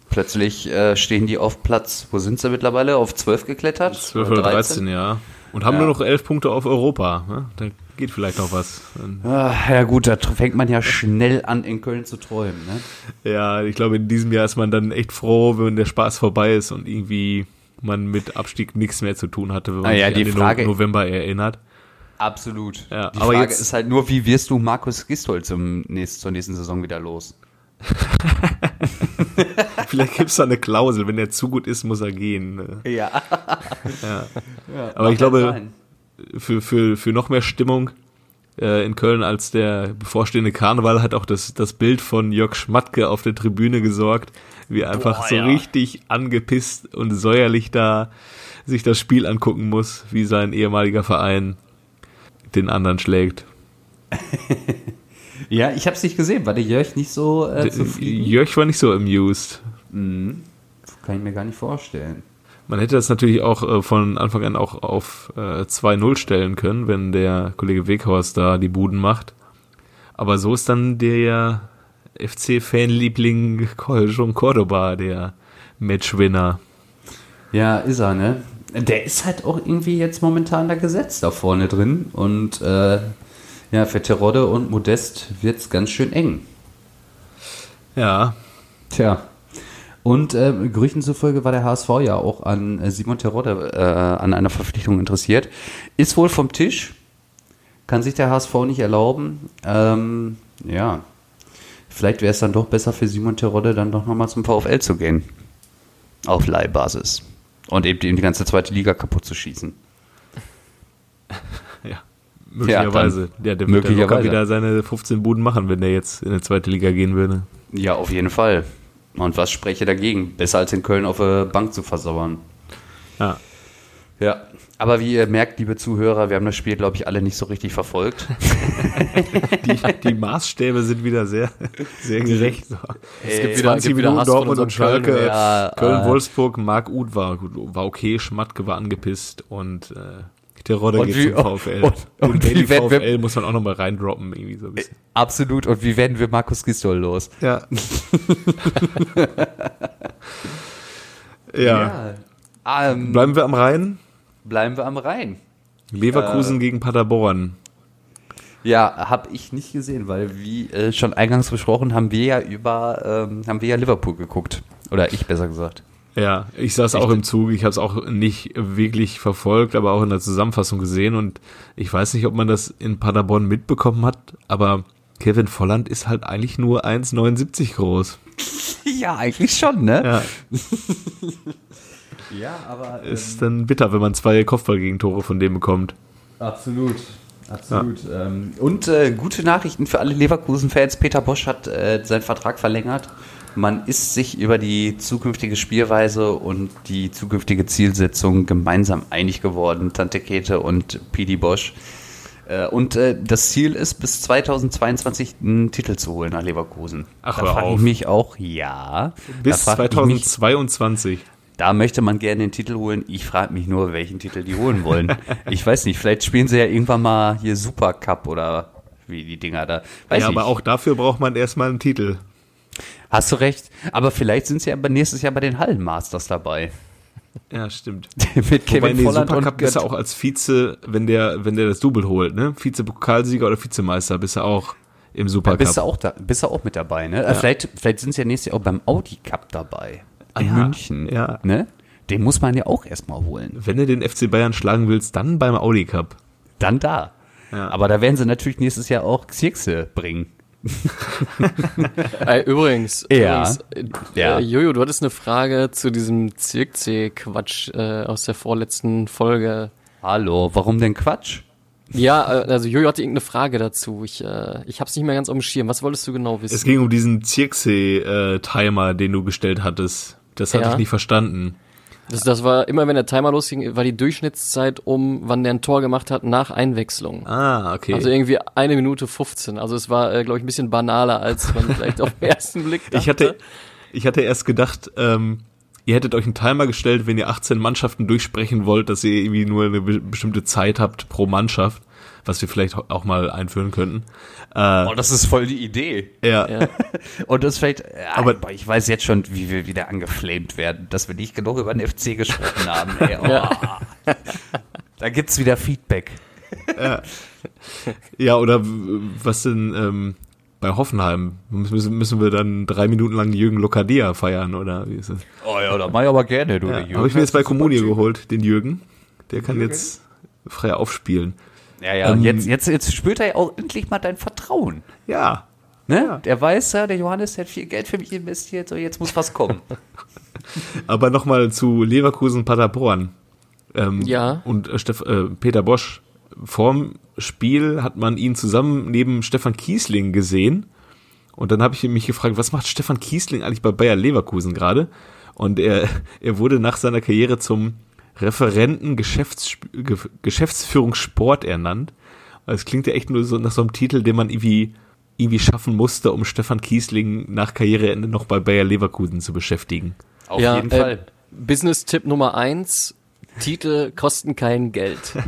Plötzlich äh, stehen die auf Platz, wo sind sie mittlerweile? Auf 12 geklettert? 12 oder 13, ja. Und haben Ja. nur noch 11 Punkte auf Europa. Ne? Da geht vielleicht noch was. Ah, ja gut, da fängt man ja schnell an, in Köln zu träumen. Ne? Ja, ich glaube, in diesem Jahr ist man dann echt froh, wenn der Spaß vorbei ist und irgendwie man mit Abstieg nichts mehr zu tun hatte, wenn man Ah ja, sich die an den Frage- No- November erinnert. Absolut. Ja, die aber Frage jetzt- ist halt nur, wie wirst du Markus Gistol zum nächsten, zur nächsten Saison wieder los? Vielleicht gibt es da eine Klausel, wenn der zu gut ist, muss er gehen. ne? Ja. Aber ich glaube, für, für, für noch mehr Stimmung äh, in Köln als der bevorstehende Karneval hat auch das, das Bild von Jörg Schmatke auf der Tribüne gesorgt, wie er einfach Boah, so ja. richtig angepisst und säuerlich da sich das Spiel angucken muss, wie sein ehemaliger Verein den anderen schlägt. Ja, ich habe es nicht gesehen. War der Jörg nicht so äh, zufrieden? Jörg war nicht so amused. Kann ich mir gar nicht vorstellen. Man hätte das natürlich auch äh, von Anfang an auch auf äh, 2-0 stellen können, wenn der Kollege Weghorst da die Buden macht. Aber so ist dann der FC-Fanliebling John Cordoba der Matchwinner. Ja, ist er, ne? Der ist halt auch irgendwie jetzt momentan da gesetzt da vorne drin. Und äh, ja, für Terodde und Modest wird's ganz schön eng. Ja, Tja. Und äh, Gerüchten zufolge war der HSV ja auch an äh, Simon Terodde äh, an einer Verpflichtung interessiert. Ist wohl vom Tisch. kann sich der HSV nicht erlauben. Ähm, ja, Vielleicht wäre es dann doch besser für Simon Terodde, dann doch nochmal zum VfL zu gehen. Auf Leihbasis. Und eben die, die ganze zweite Liga kaputt zu schießen. Ja. Möglicherweise. Ja, der wird ja locker möglicherweise. wieder seine 15 Buden machen, wenn der jetzt in die zweite Liga gehen würde. Ja, auf jeden Fall. Und was spreche dagegen? Besser als in Köln auf der Bank zu versauern. Ja. Ja. Aber wie ihr merkt, liebe Zuhörer, wir haben das Spiel, glaube ich, alle nicht so richtig verfolgt. Die, die Maßstäbe sind wieder sehr, sehr gerecht. So. Es gibt wieder, 20 gibt wieder Minuten Hass Dortmund und Schalke. Köln. Ja, Köln, äh, Wolfsburg, Marc Uth war, war okay, Schmatke war angepisst und äh, der Rodder Und geht wie- zum VfL. und- und und wie werden wir- VfL muss man auch nochmal reindroppen, irgendwie so ein bisschen. Absolut. Und wie werden wir Markus Gistol los? Ja. ja. Ähm, Bleiben wir am Rhein. bleiben wir am Rhein. Leverkusen gegen Paderborn. Ja, habe ich nicht gesehen, weil wie äh, schon eingangs besprochen, haben wir ja über ähm, haben wir ja Liverpool geguckt oder ich besser gesagt. Ja, ich saß auch im Zug, ich habe es auch nicht wirklich verfolgt, aber auch in der Zusammenfassung gesehen und ich weiß nicht, ob man das in Paderborn mitbekommen hat, aber Kevin Volland ist halt eigentlich nur 1,79 groß. Ja, eigentlich schon, ne? Ja, Ja, aber ist dann bitter, wenn man zwei Kopfballgegentore von dem bekommt. absolut. Absolut. Ähm, und äh, gute Nachrichten für alle Leverkusen-Fans. Peter Bosch hat äh, seinen Vertrag verlängert. Man ist sich über die zukünftige Spielweise und die zukünftige Zielsetzung gemeinsam einig geworden, Tante Kete und Pidi Bosch. Äh, und äh, das Ziel ist, bis 2022 einen Titel zu holen nach Leverkusen. Ach, da frage ich mich auch, ja. Bis da frag ich mich, 2022. da möchte man gerne den Titel holen. Ich frage mich nur, welchen Titel die holen wollen. ich weiß nicht, vielleicht spielen sie ja irgendwann mal hier Super Cup oder wie die Dinger da. Weiß ja, ich. aber auch dafür braucht man erstmal einen Titel. Hast du recht. Aber vielleicht sind sie ja bei- nächstes Jahr bei den Hallenmasters dabei. Ja, stimmt. Mit Wobei, Kevin nee, Volland Supercup bist du auch als Vize, wenn der, wenn der das Double holt, ne? Vize-Pokalsieger oder Vizemeister bist du auch im Supercup. bist du auch da, bist du auch mit dabei, ne? Äh, Vielleicht, vielleicht sind sie ja nächstes Jahr auch beim Audi Cup dabei. In ja, München. ja. Ne? Den muss man ja auch erstmal holen. Wenn du den FC Bayern schlagen willst, dann beim Audi Cup. Dann da. Ja. Aber da werden sie natürlich nächstes Jahr auch Xirxe bringen. Äh, übrigens, Ja. übrigens äh, Ja. äh, Jojo, du hattest eine Frage zu diesem Zirkzee-Quatsch äh, aus der vorletzten Folge. Hallo, warum denn Quatsch? Ja, also Jojo hatte irgendeine Frage dazu. Ich, äh, ich hab's nicht mehr ganz auf dem Schirm. Was wolltest du genau wissen? Es ging um diesen Zirkse-Timer, den du gestellt hattest. Das hatte Ja. ich nicht verstanden. Das, das war immer, wenn der Timer losging, war die Durchschnittszeit um, wann der ein Tor gemacht hat, nach Einwechslung. Ah, okay. Also irgendwie eine Minute 15. Also es war, äh, glaube ich, ein bisschen banaler, als man vielleicht auf den ersten Blick dachte. ich hatte, ich hatte erst gedacht, ähm, ihr hättet euch einen Timer gestellt, wenn ihr 18 Mannschaften durchsprechen wollt, dass ihr irgendwie nur eine be bestimmte Zeit habt pro Mannschaft, was wir vielleicht auch mal einführen könnten. Äh, Oh, das ist voll die Idee. ja. Ja. Und das vielleicht, äh, Aber- ich weiß jetzt schon, wie wir wieder angeflamed werden, dass wir nicht genug über den FC gesprochen haben. Ey, oh. Ja. Da gibt's wieder Feedback. Ja, oder w- was denn ähm, bei Hoffenheim? Müssen, müssen wir dann drei Minuten lang Jürgen Lokadia feiern, oder wie ist das? Oh ja, da mach ich aber gerne, du. Ja, der Jürgen Habe ich mir jetzt bei Comunio geholt, den Jürgen. Der kann jetzt frei aufspielen. Ja, ja, Ähm, jetzt, jetzt, jetzt spürt er ja auch endlich mal dein Vertrauen. Ja. Ne? Ja. Der weiß ja, der Johannes der hat viel Geld für mich investiert, so jetzt muss was kommen. Aber nochmal zu Leverkusen Paderborn. Ähm, Ja. Und äh, Steff, äh, Peter Bosch. Vorm Spiel hat man ihn zusammen neben Stefan Kiesling gesehen. Und dann habe ich mich gefragt, was macht Stefan Kiesling eigentlich bei Bayer Leverkusen gerade? Und er, er wurde nach seiner Karriere zum Referenten Geschäfts, Ge, Geschäftsführung Sport ernannt. Es klingt ja echt nur so nach so einem Titel, den man irgendwie, irgendwie schaffen musste, um Stefan Kiesling nach Karriereende noch bei Bayer Leverkusen zu beschäftigen. Auf ja, jeden äh, Fall. Business-Tipp Nummer eins. Titel kosten kein Geld.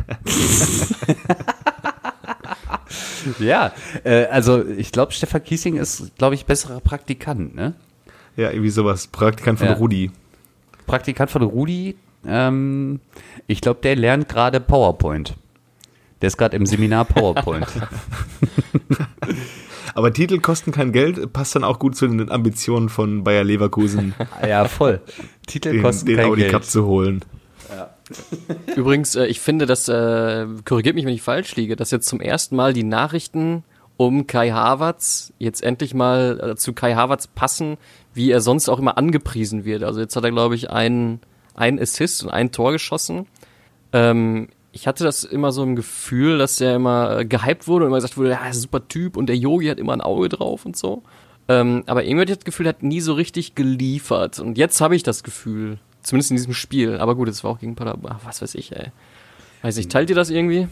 Ja, äh, also ich glaube, Stefan Kiesing ist, glaube ich, besserer Praktikant, ne? Ja, irgendwie sowas. Praktikant von Ja. Rudi. Praktikant von Rudi. Ähm, ich glaube, der lernt gerade PowerPoint. Der ist gerade im Seminar PowerPoint. Aber Titel kosten kein Geld, passt dann auch gut zu den Ambitionen von Bayer Leverkusen, ja, voll. Titel den, kosten den kein Audi Geld. Cup zu holen. Übrigens, äh, ich finde, dass, äh, korrigiert mich, wenn ich falsch liege, dass jetzt zum ersten Mal die Nachrichten um Kai Havertz jetzt endlich mal äh, zu Kai Havertz passen, wie er sonst auch immer angepriesen wird. Also jetzt hat er, glaube ich, einen, einen Assist und ein Tor geschossen. Ähm, ich hatte das immer so im Gefühl, dass der immer äh, gehypt wurde und immer gesagt wurde, ja, ist ein super Typ und der Yogi hat immer ein Auge drauf und so. Ähm, aber irgendwie hatte ich das Gefühl, er hat nie so richtig geliefert. Und jetzt habe ich das Gefühl, zumindest in diesem Spiel. Aber gut, es war auch gegen Paderborn, was weiß ich, ey. Weiß nicht, teilt ihr das irgendwie?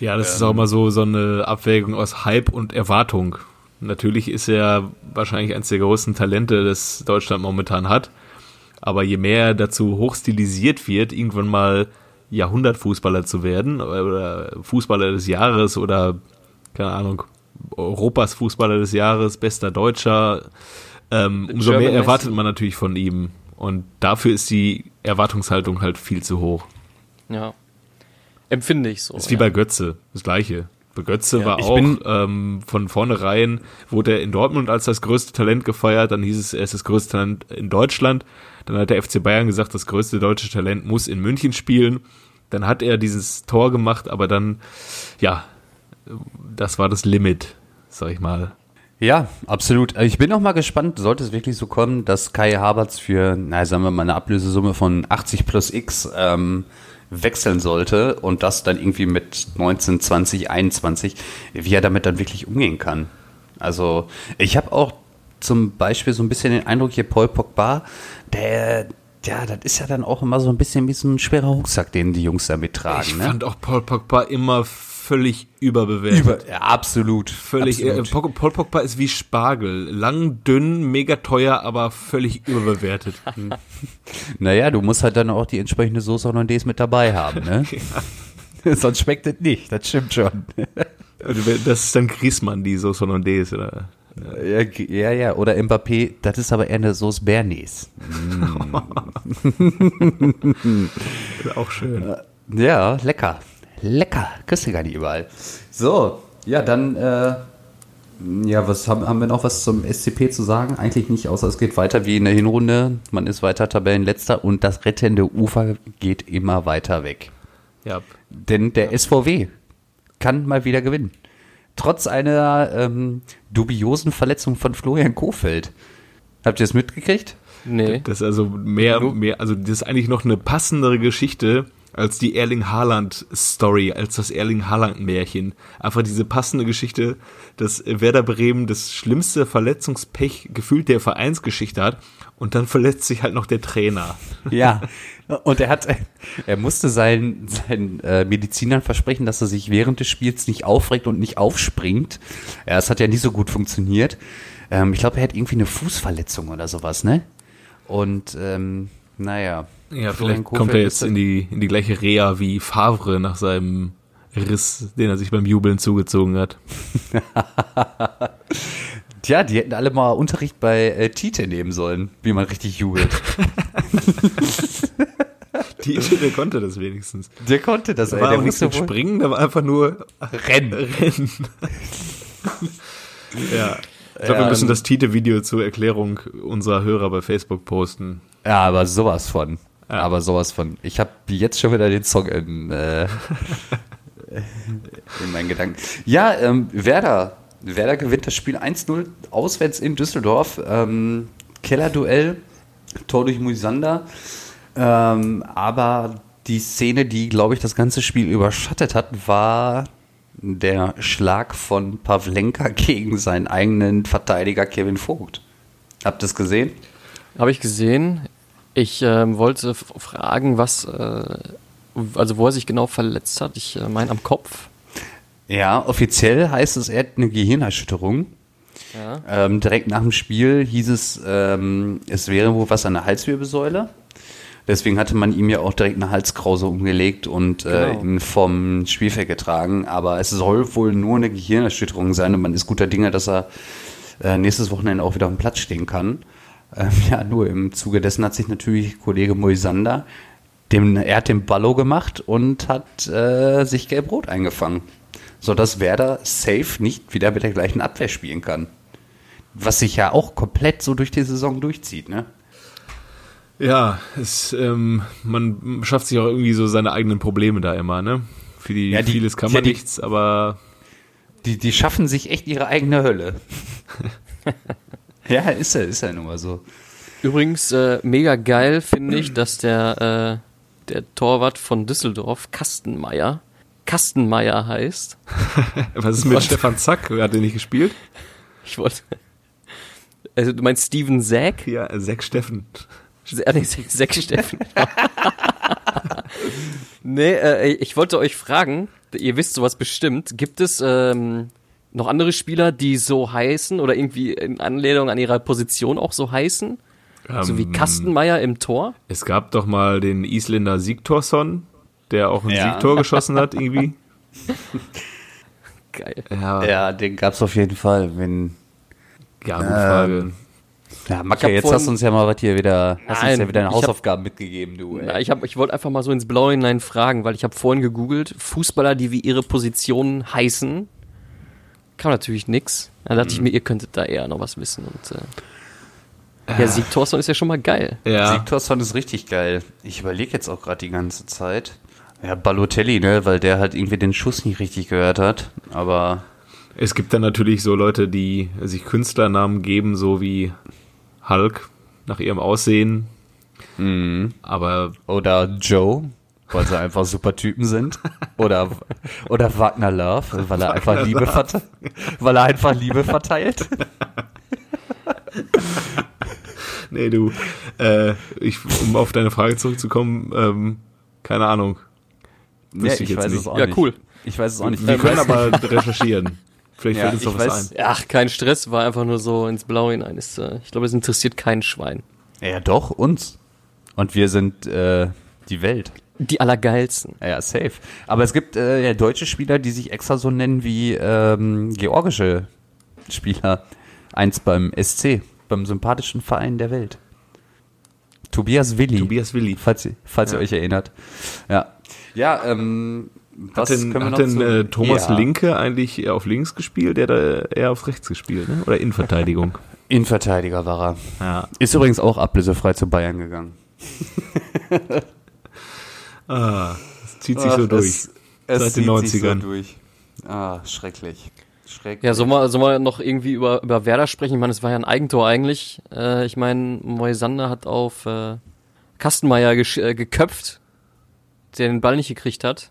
Ja, das ähm, ist auch mal so, so eine Abwägung aus Hype und Erwartung. Natürlich ist er wahrscheinlich eines der größten Talente, das Deutschland momentan hat. Aber je mehr dazu hochstilisiert wird, irgendwann mal Jahrhundertfußballer zu werden oder Fußballer des Jahres oder keine Ahnung, Europas Fußballer des Jahres, bester Deutscher, ähm, umso mehr erwartet man natürlich von ihm. Und dafür ist die Erwartungshaltung halt viel zu hoch. Ja. Empfinde ich so. Ist wie bei Götze, das gleiche. Götze ja, war auch ähm, von vornherein, wurde er in Dortmund als das größte Talent gefeiert, dann hieß es, er ist das größte Talent in Deutschland. Dann hat der FC Bayern gesagt, das größte deutsche Talent muss in München spielen. Dann hat er dieses Tor gemacht, aber dann, ja, das war das Limit, sag ich mal. Ja, absolut. Ich bin auch mal gespannt, sollte es wirklich so kommen, dass Kai Havertz für, na, sagen wir mal, eine Ablösesumme von 80 plus X ähm, wechseln sollte und das dann irgendwie mit 19, 20, 21, wie er damit dann wirklich umgehen kann. Also ich habe auch zum Beispiel so ein bisschen den Eindruck hier, Paul Pogba, der, ja, das ist ja dann auch immer so ein bisschen wie so ein schwerer Rucksack, den die Jungs da mittragen. Ich ne? fand auch Paul Pogba immer völlig überbewertet. Über, ja, absolut. Völlig. Äh, absolut. Paul Pogba ist wie Spargel. Lang, dünn, mega teuer, aber völlig überbewertet. Hm. naja, du musst halt dann auch die entsprechende Soße Hollandaise mit dabei haben, ne? ja. Sonst schmeckt es nicht, das stimmt schon. Also, das ist dann Griesmann, die Soße Hollandaise, oder? Ja, ja, ja, oder Mbappé, das ist aber eher eine Sauce Bernays. Mm. auch schön. Ja, lecker. Lecker. Kriegst du gar nicht überall. So, ja, dann, äh, ja, was haben, haben wir noch was zum SCP zu sagen? Eigentlich nicht, außer es geht weiter wie in der Hinrunde. Man ist weiter Tabellenletzter und das rettende Ufer geht immer weiter weg. Ja. Denn der SVW kann mal wieder gewinnen trotz einer ähm, dubiosen Verletzung von Florian Kofeld. Habt ihr es mitgekriegt? Nee. Das ist also mehr, mehr, also das ist eigentlich noch eine passendere Geschichte als die Erling Haaland Story, als das Erling Haaland Märchen. Einfach diese passende Geschichte, dass Werder Bremen das schlimmste Verletzungspech gefühlt der Vereinsgeschichte hat und dann verletzt sich halt noch der Trainer. Ja. Und er hat, er musste seinen, seinen äh, Medizinern versprechen, dass er sich während des Spiels nicht aufregt und nicht aufspringt. Ja, es hat ja nie so gut funktioniert. Ähm, ich glaube, er hat irgendwie eine Fußverletzung oder sowas, ne? Und ähm, naja. Ja, vielleicht kommt er jetzt in die, in die gleiche Reha wie Favre nach seinem Riss, den er sich beim Jubeln zugezogen hat. Tja, die hätten alle mal Unterricht bei äh, Tite nehmen sollen, wie man richtig jubelt. Tite, der konnte das wenigstens. Der konnte das, der ey. War der auch nicht springen, der war einfach nur rennen. rennen. ja. Ich glaube, ja, wir müssen ähm, das Tite-Video zur Erklärung unserer Hörer bei Facebook posten. Ja, aber sowas von. Ja. Aber sowas von. Ich habe jetzt schon wieder den Song in, äh, in meinen Gedanken. Ja, ähm, Werder. Werder gewinnt das Spiel 1-0 auswärts in Düsseldorf. Ähm, Kellerduell, Tor durch Musander. Ähm, aber die Szene, die, glaube ich, das ganze Spiel überschattet hat, war der Schlag von Pavlenka gegen seinen eigenen Verteidiger Kevin Vogt. Habt ihr es gesehen? Habe ich gesehen. Ich äh, wollte fragen, was, äh, also wo er sich genau verletzt hat. Ich äh, meine am Kopf. Ja, offiziell heißt es, er hat eine Gehirnerschütterung. Ja. Ähm, direkt nach dem Spiel hieß es, ähm, es wäre wohl was an der Halswirbelsäule. Deswegen hatte man ihm ja auch direkt eine Halskrause umgelegt und äh, genau. ihn vom Spielfeld getragen. Aber es soll wohl nur eine Gehirnerschütterung sein und man ist guter Dinge, dass er äh, nächstes Wochenende auch wieder auf dem Platz stehen kann. Ähm, ja, nur im Zuge dessen hat sich natürlich Kollege Moisander, dem, er hat den Ballo gemacht und hat äh, sich gelb-rot eingefangen. Sodass Werder safe nicht wieder mit der gleichen Abwehr spielen kann. Was sich ja auch komplett so durch die Saison durchzieht, ne? Ja, es, ähm, man schafft sich auch irgendwie so seine eigenen Probleme da immer, ne? Für die, ja, die vieles kann man ja, die, nichts, aber. Die, die schaffen sich echt ihre eigene Hölle. ja, ist ja, ist ja nun mal so. Übrigens, äh, mega geil finde ich, dass der, äh, der Torwart von Düsseldorf, Kastenmeier, Kastenmeier heißt. Was ist mit Stefan Zack? Hat er nicht gespielt? Ich wollte. Also du meinst Steven Zack? Ja, Zack Steffen. Ja, nee, Zack Steffen. nee, äh, ich wollte euch fragen, ihr wisst sowas bestimmt, gibt es ähm, noch andere Spieler, die so heißen oder irgendwie in Anlehnung an ihrer Position auch so heißen? so wie Ähm, Kastenmeier im Tor? Es gab doch mal den Isländer Sigtorsson, der auch ein Ja. Siegtor geschossen hat irgendwie. Geil. Ja, Ja, den gab's auf jeden Fall. Wenn, ja gute Frage. Ähm, ja, Ich Macke, jetzt hast du uns ja mal was hier wieder, hast uns Nein, ja wieder eine ich hab- Hausaufgaben mitgegeben, du. Na, Ey. ich hab, ich wollte einfach mal so ins Blaue hinein fragen, weil ich habe vorhin gegoogelt, Fußballer, die wie ihre Position heißen, kam natürlich nix. Da dachte Mhm. ich mir, ihr könntet da eher noch was wissen. Und äh, ja, Sieg Thorsten ist ja schon mal geil. Ja, Sigtorsson ist richtig geil. Ich überlege jetzt auch gerade die ganze Zeit. Ja, Balotelli, ne, weil der halt irgendwie den Schuss nicht richtig gehört hat. Aber es gibt dann natürlich so Leute, die sich Künstlernamen geben, so wie Hulk nach ihrem Aussehen. Aber oder Joe, weil sie einfach super Typen sind. Oder oder Wagner Love, weil er einfach Liebe verteilt, weil er einfach Liebe verteilt. nee, du, äh, ich, um auf deine Frage zurückzukommen, ähm, keine Ahnung. Wüsste ich jetzt nicht. auch Ja, nicht. cool. Ich weiß es auch nicht. Wir Ich können weiß- aber recherchieren. Vielleicht Ja, fällt uns doch ich was weiß- ein. Ach, kein Stress, war einfach nur so ins Blaue hinein. Ist, äh, ich glaube, es interessiert kein Schwein. Ja, doch, uns. Und wir sind äh, die Welt. Die Allergeilsten. Ja, safe. Aber es gibt äh, ja, deutsche Spieler, die sich extra so nennen wie ähm, georgische Spieler. Eins beim SC, beim sympathischen Verein der Welt. Tobias Willi. Tobias Willi. Falls, ihr- falls ihr Ja. euch erinnert. Ja. Ja, ähm, was Hat denn, hat noch denn zu- äh, Thomas ja. Linke eigentlich eher auf links gespielt? Der hat eher auf rechts gespielt, ne? Oder Innenverteidigung? Innenverteidiger war er. ja. Ist übrigens auch ablösefrei zu Bayern gegangen. Ah, das zieht sich so durch. Seit den 90ern. durch. Ah, schrecklich. Schrecklich. Ja, sollen wir, sollen wir noch irgendwie über, über Werder sprechen? Ich meine, es war ja ein Eigentor eigentlich. Äh, ich meine, Moisander hat auf äh, Kastenmeier äh, geköpft, der den Ball nicht gekriegt hat.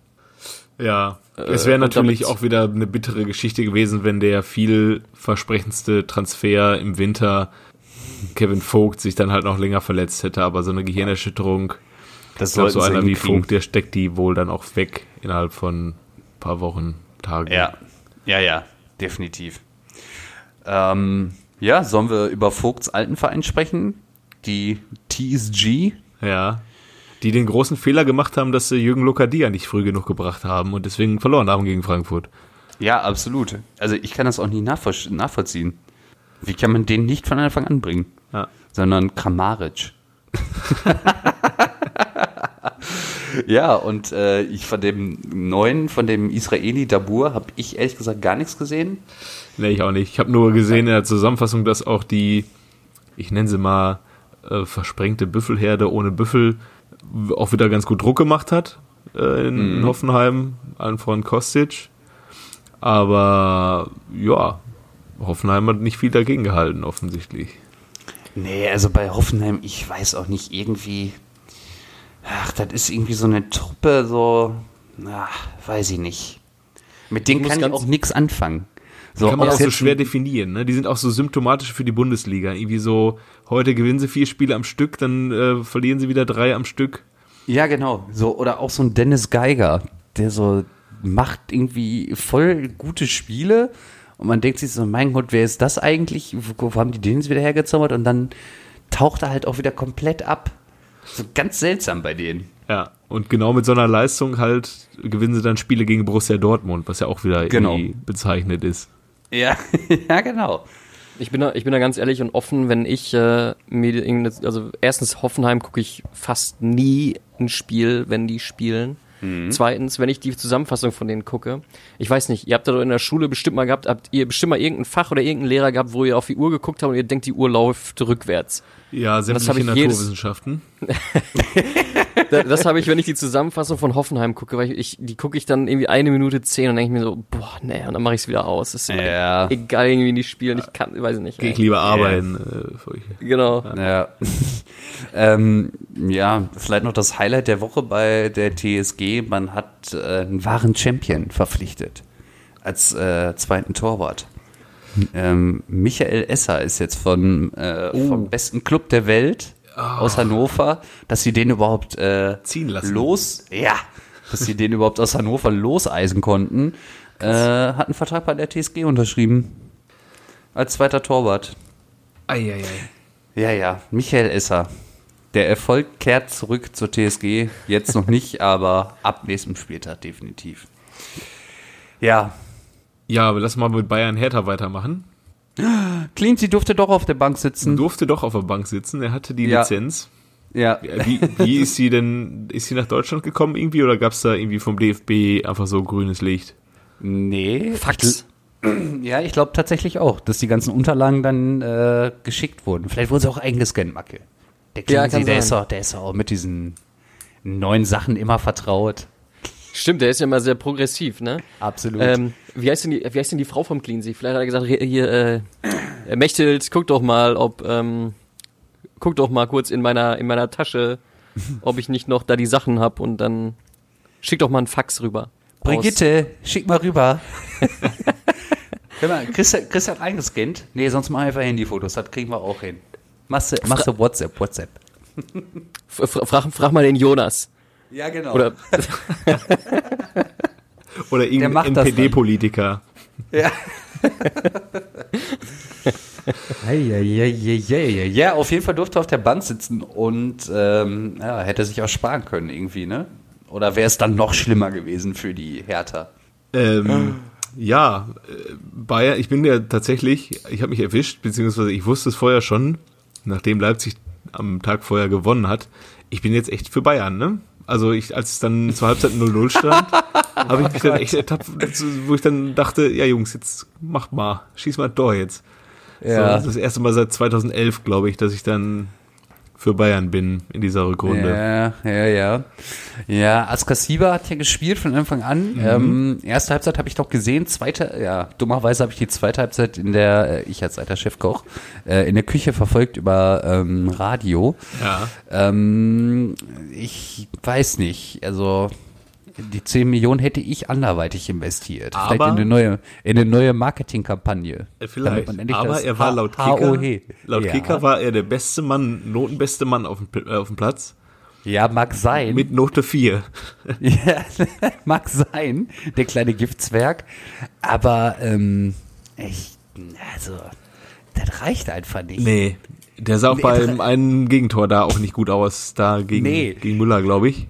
Ja, es wäre natürlich auch wieder eine bittere Geschichte gewesen, wenn der vielversprechendste Transfer im Winter Kevin Vogt sich dann halt noch länger verletzt hätte, aber so eine Gehirnerschütterung, das ich glaube, so einer wie. Vogt, der steckt die wohl dann auch weg innerhalb von ein paar Wochen, Tagen. Ja, ja, ja, definitiv. Ähm, ja, sollen wir über Vogts alten Verein sprechen? Die TSG? Ja. Die den großen Fehler gemacht haben, dass sie Jürgen Lokadia nicht früh genug gebracht haben und deswegen verloren haben gegen Frankfurt. Ja, absolut. Also ich kann das auch nicht nachvoll- nachvollziehen. Wie kann man den nicht von Anfang an bringen? Ja. Sondern Kramaric. ja, und äh, ich von dem neuen, von dem Israeli Dabur, habe ich ehrlich gesagt gar nichts gesehen. Nee, ich auch nicht. Ich habe nur gesehen in der Zusammenfassung, dass auch die, ich nenne sie mal, äh, versprengte Büffelherde ohne Büffel auch wieder ganz gut Druck gemacht hat äh, in, in Hoffenheim, allen voran Kostic. Aber ja, Hoffenheim hat nicht viel dagegen gehalten, offensichtlich. Nee, also bei Hoffenheim, ich weiß auch nicht, irgendwie. Ach, das ist irgendwie so eine Truppe, so. Ach, weiß ich nicht. Mit denen muss kann ich auch nichts anfangen. So, Kann man auch so schwer definieren. Ne? Die sind auch so symptomatisch für die Bundesliga. Irgendwie so, heute gewinnen sie vier Spiele am Stück, dann äh, verlieren sie wieder drei am Stück. Ja, genau. So, oder auch so ein Dennis Geiger, der so macht irgendwie voll gute Spiele und man denkt sich so, mein Gott, wer ist das eigentlich? Wo, wo haben die den jetzt wieder hergezaubert? Und dann taucht er halt auch wieder komplett ab. So ganz seltsam bei denen. Ja, und genau mit so einer Leistung halt gewinnen sie dann Spiele gegen Borussia Dortmund, was ja auch wieder Genau. irgendwie bezeichnet ist. Ja, ja, genau. Ich bin da, ich bin da ganz ehrlich und offen, wenn ich äh, mir irgendeine, also erstens Hoffenheim gucke ich fast nie ein Spiel, wenn die spielen. Zweitens, wenn ich die Zusammenfassung von denen gucke, ich weiß nicht, ihr habt da doch in der Schule bestimmt mal gehabt, habt ihr bestimmt mal irgendein Fach oder irgendeinen Lehrer gehabt, wo ihr auf die Uhr geguckt habt und ihr denkt, die Uhr läuft rückwärts. Ja, das sämtliche Naturwissenschaften. Da- Das habe ich, wenn ich die Zusammenfassung von Hoffenheim gucke, weil ich, ich die gucke ich dann irgendwie eine Minute zehn und denke ich mir so, boah, nee, und dann mache ich es wieder aus. Das ist Ja. egal, irgendwie die spielen, ich kann, weiß ich nicht. Gehe ich lieber arbeiten. Äh, Genau. Ja. ähm, ja, vielleicht noch das Highlight der Woche bei der TSG. Man hat äh, einen wahren Champion verpflichtet als äh, zweiten Torwart. Ähm, Michael Esser ist jetzt von, äh, vom besten Club der Welt aus Hannover, dass sie den überhaupt äh, Ziehen lassen. los, ja, dass sie den überhaupt aus Hannover loseisen konnten, äh, hat einen Vertrag bei der TSG unterschrieben als zweiter Torwart. Eieiei. Ja, ja, Michael Esser. Der Erfolg kehrt zurück zur TSG. Jetzt noch nicht, aber ab nächstem Spieltag definitiv. Ja, Ja, aber lass mal mit Bayern Hertha weitermachen. Cleansy durfte doch auf der Bank sitzen. Durfte doch auf der Bank sitzen. Er hatte die Ja. Lizenz. Ja, Wie, wie ist sie denn, ist sie nach Deutschland gekommen irgendwie oder gab es da irgendwie vom DFB einfach so grünes Licht? nee. Fax. Ja, ich glaube tatsächlich auch, dass die ganzen Unterlagen dann äh, geschickt wurden. Vielleicht wurden sie auch eingescannt, Macke. Der Ja, Cleansy, kann der, ist sein. auch, der ist auch mit diesen neuen Sachen immer vertraut. Stimmt, der ist ja immer sehr progressiv, ne? Absolut. Ähm, wie, heißt denn die, wie heißt denn die Frau vom Cleansea? Vielleicht hat er gesagt, hier, äh, äh, Mechthild, guck doch mal, ob, ähm, guck doch mal kurz in meiner, in meiner Tasche, ob ich nicht noch da die Sachen hab und dann schick doch mal einen Fax rüber. Brigitte, schick mal rüber. Chris, Chris hat eingescannt. Nee, sonst mach einfach Handyfotos, das kriegen wir auch hin. Machst du, machst du WhatsApp, WhatsApp. Aus. Frag, frag mal den Jonas. Ja, genau. Oder, Oder Der irgendein. NPD-Politiker. Ja. ja, auf jeden Fall durfte er auf der Bank sitzen und ähm, ja, hätte sich auch sparen können irgendwie, ne? Oder wäre es dann noch schlimmer gewesen für die Hertha? Ähm, ja, äh, Bayern, ich bin ja tatsächlich, ich habe mich erwischt, beziehungsweise ich wusste es vorher schon, nachdem Leipzig am Tag vorher gewonnen hat. Ich bin jetzt echt für Bayern, ne? Also ich, als es dann zur Halbzeit 0-0 stand, habe ich mich dann echt ertappt, wo ich dann dachte, ja Jungs, jetzt macht mal, schieß mal ein Tor jetzt. So, das ist das erste Mal seit 2011, glaube ich, dass ich dann für Bayern bin in dieser Rückrunde. Ja, ja, ja. Ja, Askasiba hat ja gespielt von Anfang an. Ähm, erste Halbzeit habe ich noch gesehen, zweite, ja, dummerweise habe ich die zweite Halbzeit in der, äh, ich als alter Chefkoch, äh, in der Küche verfolgt über ähm, Radio. Ja. Ähm, ich weiß nicht, also die 10 Millionen hätte ich anderweitig investiert. Aber- Vielleicht in eine neue, in eine neue Marketingkampagne. Äh, Vielleicht. Aber er war laut. Kicker, laut ja. Kicker war er der beste Mann, notenbeste Mann auf dem, äh, auf dem Platz. Ja, mag sein. Mit Note 4. Ja, mag sein, der kleine Giftzwerg. Aber ähm, ich, also, das reicht einfach nicht. Nee. Der sah auch Nee, beim einen Gegentor da auch nicht gut aus, da gegen, Nee. gegen Müller, glaube ich.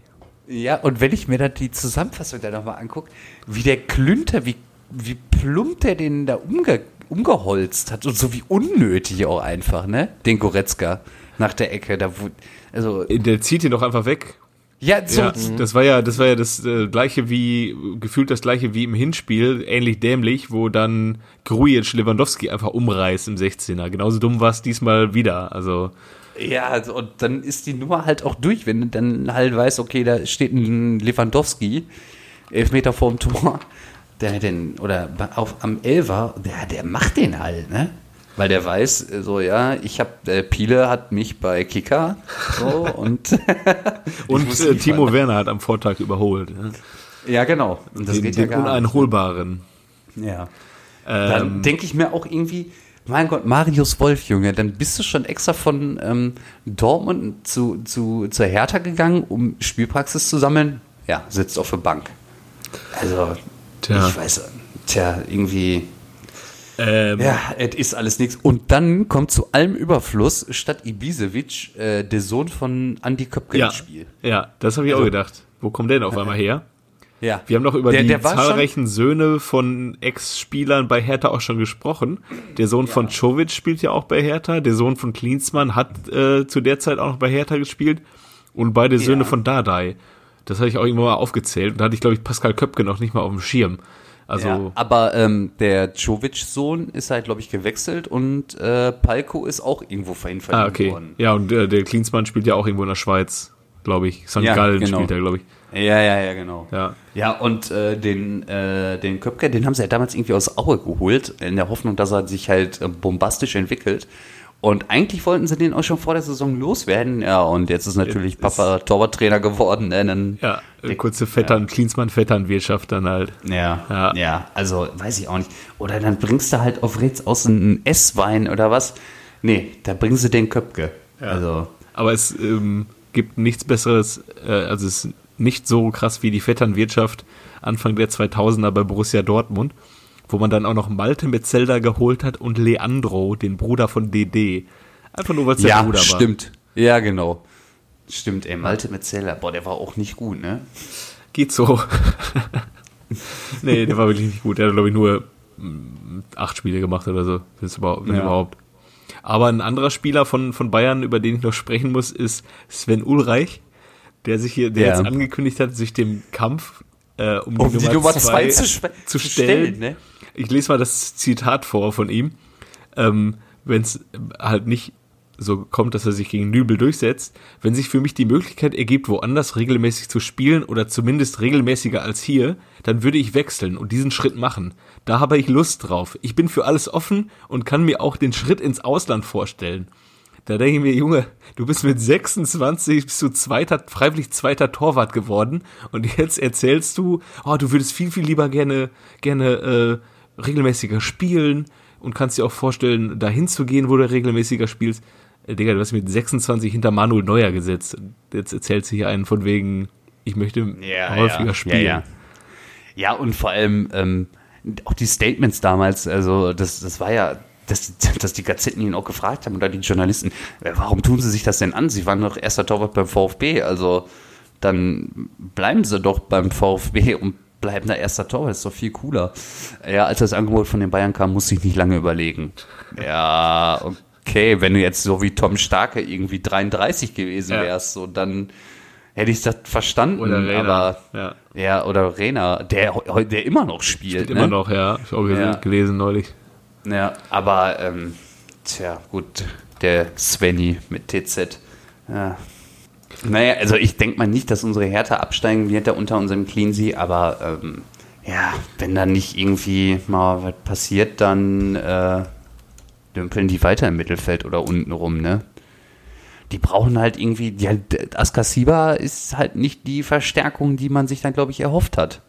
Ja, und wenn ich mir dann die Zusammenfassung da nochmal angucke, wie der Klünter, wie, wie plump der den da umge, umgeholzt hat und so wie unnötig auch einfach, ne? Den Goretzka nach der Ecke, da wo, also, Der zieht ihn doch einfach weg. ja, so, Ja, das war ja, das war ja das äh, gleiche wie, gefühlt das gleiche wie im Hinspiel, ähnlich dämlich, wo dann Grujic Lewandowski einfach umreißt im 16er. Genauso dumm war es diesmal wieder. Also, Ja, also, und dann ist die Nummer halt auch durch, wenn du dann halt weißt, okay, da steht ein Lewandowski, elf Meter vorm Tor, der den, oder auf, am Elfer, der, der macht den halt, ne? Weil der weiß, so, ja, ich hab, äh, Piele hat mich bei Kicker, so, und, und äh. Timo Werner hat am Vortag überholt. Ja. ja, genau. Und das den geht ja den gar nicht. Uneinholbaren. Ja. Dann Ähm, denke ich mir auch irgendwie, mein Gott, Marius Wolf, Junge, dann bist du schon extra von ähm, Dortmund zu, zu, zur Hertha gegangen, um Spielpraxis zu sammeln. Ja, sitzt auf der Bank. Also, Tja. ich weiß, tja, irgendwie, ähm, ja, es ist alles nichts. Und dann kommt zu allem Überfluss statt Ibisevic äh, der Sohn von Andy Köpke ja, ins Spiel. ja, das habe ich auch gedacht. Wo kommt der denn auf einmal her? Ja. Wir haben noch über Der- die der zahlreichen Söhne von Ex-Spielern bei Hertha auch schon gesprochen. Der Sohn von Czovic spielt ja auch bei Hertha. Der Sohn von Klinsmann hat äh, zu der Zeit auch noch bei Hertha gespielt. Und beide Söhne von Dardai. Das hatte ich auch irgendwann mal aufgezählt. Und da hatte ich, glaube ich, Pascal Köpke noch nicht mal auf dem Schirm. Also, ja, aber ähm, der Jovic-Sohn ist halt, glaube ich, gewechselt und äh, Palko ist auch irgendwo vorhin ah, okay. worden. Ja, und äh, der Klinsmann spielt ja auch irgendwo in der Schweiz. glaube ich. St. Ja, Gallen genau. spielt er, glaube ich. Ja, ja, ja, genau. Ja. Ja, und äh, den, äh, den Köpke, den haben sie ja damals irgendwie aus Aue geholt, in der Hoffnung, dass er sich halt äh, bombastisch entwickelt. Und eigentlich wollten sie den auch schon vor der Saison loswerden. Ja, und jetzt ist natürlich Jetzt Papa Torwarttrainer geworden. Ne? Dann, Ja, kurze Vettern, Klinsmann-Vetternwirtschaft dann halt. ja, Ja. ja, also weiß ich auch nicht. Oder dann bringst du halt auf Räts aus einen Esswein oder was. Nee, da bringen sie den Köpke. Also, Aber es ähm, gibt nichts Besseres, äh, also es ist nicht so krass wie die Vetternwirtschaft Anfang der 2000er bei Borussia Dortmund, wo man dann auch noch Malte Metzelder geholt hat und Leandro, den Bruder von DD. Einfach nur, weil es der ja, Bruder war. stimmt. Ja, genau. Stimmt, ey, Malte Metzeler, boah, der war auch nicht gut, ne? Geht so. nee, der war wirklich nicht gut. Der hat, glaube ich, nur mm, acht Spiele gemacht oder so. Ist überhaupt, wenn Ja. überhaupt. Aber ein anderer Spieler von, von Bayern, über den ich noch sprechen muss, ist Sven Ulreich, der sich hier, der Ja. jetzt angekündigt hat, sich dem Kampf äh, um, Um die Nummer zwei zu spe- zu zu stellen. stellen, ne? Ich lese mal das Zitat vor von ihm. Ähm, Wenn es halt nicht so kommt, dass er sich gegen Nübel durchsetzt, wenn sich für mich die Möglichkeit ergibt, woanders regelmäßig zu spielen oder zumindest regelmäßiger als hier, dann würde ich wechseln und diesen Schritt machen. Da habe ich Lust drauf. Ich bin für alles offen und kann mir auch den Schritt ins Ausland vorstellen. Da denke ich mir, Junge, du bist mit 26 bist du zweiter, freiwillig zweiter Torwart geworden und jetzt erzählst du, oh, du würdest viel, viel lieber gerne, gerne äh, regelmäßiger spielen und kannst dir auch vorstellen, dahin zu gehen, wo du regelmäßiger spielst. Äh, Digga, du hast mit 26 hinter Manuel Neuer gesetzt. Jetzt erzählst du hier einen von wegen, ich möchte häufiger spielen. Ja, ja. ja, und vor allem ähm, auch die Statements damals, also das, das war ja, dass, dass die Gazetten ihn auch gefragt haben oder die Journalisten, äh, warum tun sie sich das denn an? Sie waren doch erster Torwart beim VfB, also dann bleiben sie doch beim VfB und bleiben da erster Torwart, das ist doch viel cooler. Ja, als das Angebot von den Bayern kam, musste ich nicht lange überlegen. Ja, okay, wenn du jetzt so wie Tom Starke irgendwie 33 gewesen Ja. wärst, so dann hätte ich das verstanden. Oder Rena, aber ja. ja, oder Rena, der, der immer noch spielt. Spielt ne? immer noch, ja. Ich gesehen, Ja. gelesen neulich. Ja, aber, ähm, tja, gut, der Svenny mit TZ. Ja. Naja, also ich denke mal nicht, dass unsere Hertha absteigen wird da unter unserem Cleansea, aber ähm, ja, wenn da nicht irgendwie mal was passiert, dann äh, dümpeln die weiter im Mittelfeld oder unten rum, ne? Die brauchen halt irgendwie, ja, Askasiba ist halt nicht die Verstärkung, die man sich dann, glaube ich, erhofft hat.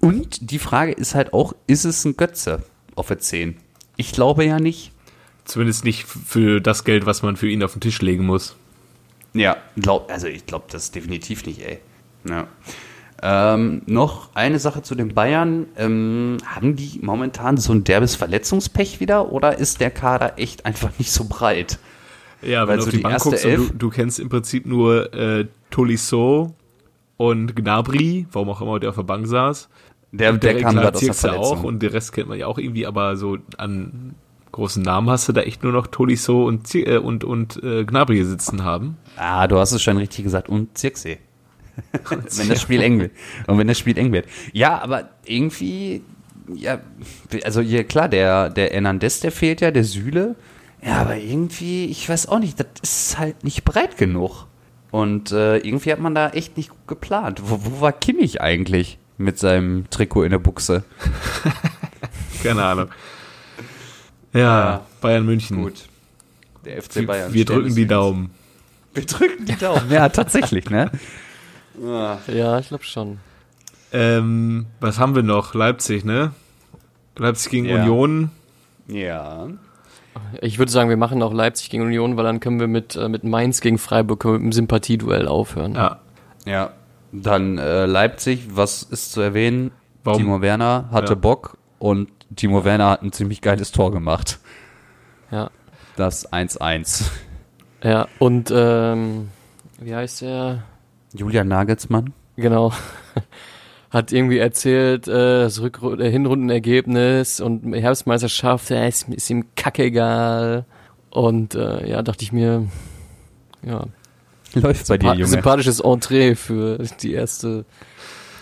Und die Frage ist halt auch, ist es ein Götze auf der 10? Ich glaube ja nicht. Zumindest nicht für das Geld, was man für ihn auf den Tisch legen muss. Ja, glaub, also ich glaube das definitiv nicht, ey. Ja. Ähm, noch eine Sache zu den Bayern. Ähm, haben die momentan so ein derbes Verletzungspech wieder oder ist der Kader echt einfach nicht so breit? Ja, Weil wenn du so auf die, die Bank guckst und Elf- du, du kennst im Prinzip nur äh, Tolisso und Gnabry, warum auch immer der auf der Bank saß. Der, Und der kam gerade aus der Verletzung. auch und den Rest kennt man ja auch irgendwie, aber so an großen Namen hast du da echt nur noch Tolisso und, Zir- äh, und, und äh, Gnabry sitzen haben. Ah, du hast es schon richtig gesagt. Und Zirkse. wenn das Spiel eng wird. Und wenn das Spiel eng wird. Ja, aber irgendwie, ja, also hier, klar, der, der Hernandez, der fehlt ja, der Süle. Ja, aber irgendwie, ich weiß auch nicht, das ist halt nicht breit genug. Und äh, irgendwie hat man da echt nicht gut geplant. Wo, wo war Kimmich eigentlich mit seinem Trikot in der Buchse? Keine Ahnung. Ja, Bayern München. Der FC Wir, Bayern. wir drücken die. Daumen. Wir drücken die Daumen. Ja, tatsächlich, ne? Ja, ich glaube schon. Ähm, was haben wir noch? Leipzig, ne? Leipzig gegen Ja. Union. Ja. Ich würde sagen, wir machen auch Leipzig gegen Union, weil dann können wir mit, äh, mit Mainz gegen Freiburg mit dem Sympathieduell aufhören. Ja, Ja, dann äh, Leipzig, was ist zu erwähnen? Warum? Timo Werner hatte Ja. Bock und Timo Werner hat ein ziemlich geiles Tor gemacht. Ja. Das 1-1. Ja, und ähm, wie heißt der? Julian Nagelsmann? Genau. Hat irgendwie erzählt, äh, das Rückru äh, Hinrundenergebnis und Herbstmeisterschaft, äh, ist, ist ihm kackegal. Und äh, ja, dachte ich mir, ja, Läuft bei dir, Junge. sympathisches Entree für die erste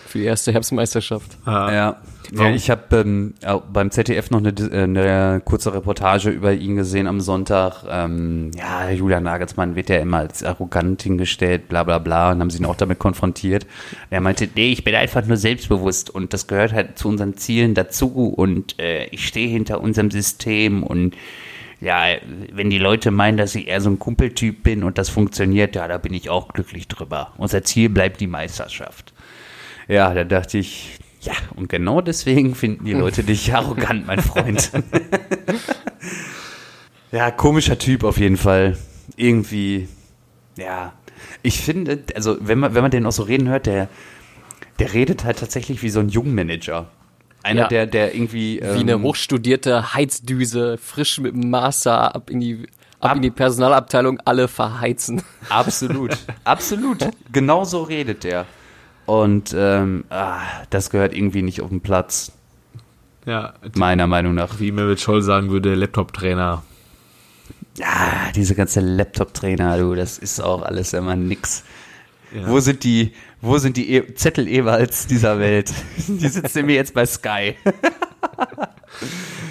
Für die erste Herbstmeisterschaft. Ah, Ja, ja ich habe ähm, beim ZDF noch eine, äh, eine kurze Reportage über ihn gesehen am Sonntag. Ähm, ja, Julian Nagelsmann wird ja immer als arrogant hingestellt, bla bla bla, und haben sie ihn auch damit konfrontiert. Er meinte, nee, ich bin einfach nur selbstbewusst und das gehört halt zu unseren Zielen dazu und äh, ich stehe hinter unserem System und ja, wenn die Leute meinen, dass ich eher so ein Kumpeltyp bin und das funktioniert, ja, da bin ich auch glücklich drüber. Unser Ziel bleibt die Meisterschaft. Ja, da dachte ich, ja, und genau deswegen finden die Leute dich arrogant, mein Freund. ja, komischer Typ auf jeden Fall. Irgendwie, ja. Ich finde, also wenn man, wenn man den auch so reden hört, der, der redet halt tatsächlich wie so ein Jungmanager. Einer, Ja. der, der irgendwie. Wie eine ähm, hochstudierte Heizdüse, frisch mit dem Master ab in die, ab Ab- in die Personalabteilung, alle verheizen. Absolut, absolut. Genau so redet er. Und ähm, ah, das gehört irgendwie nicht auf den Platz, ja, meiner Meinung nach. wie Mehmet Scholl sagen würde, Laptop-Trainer. Ja, diese ganze Laptop-Trainer, du, das ist auch alles immer nix. Ja. Wo sind die, wo sind die e Zettel Ewalds dieser Welt? Die sitzen mir jetzt bei Sky.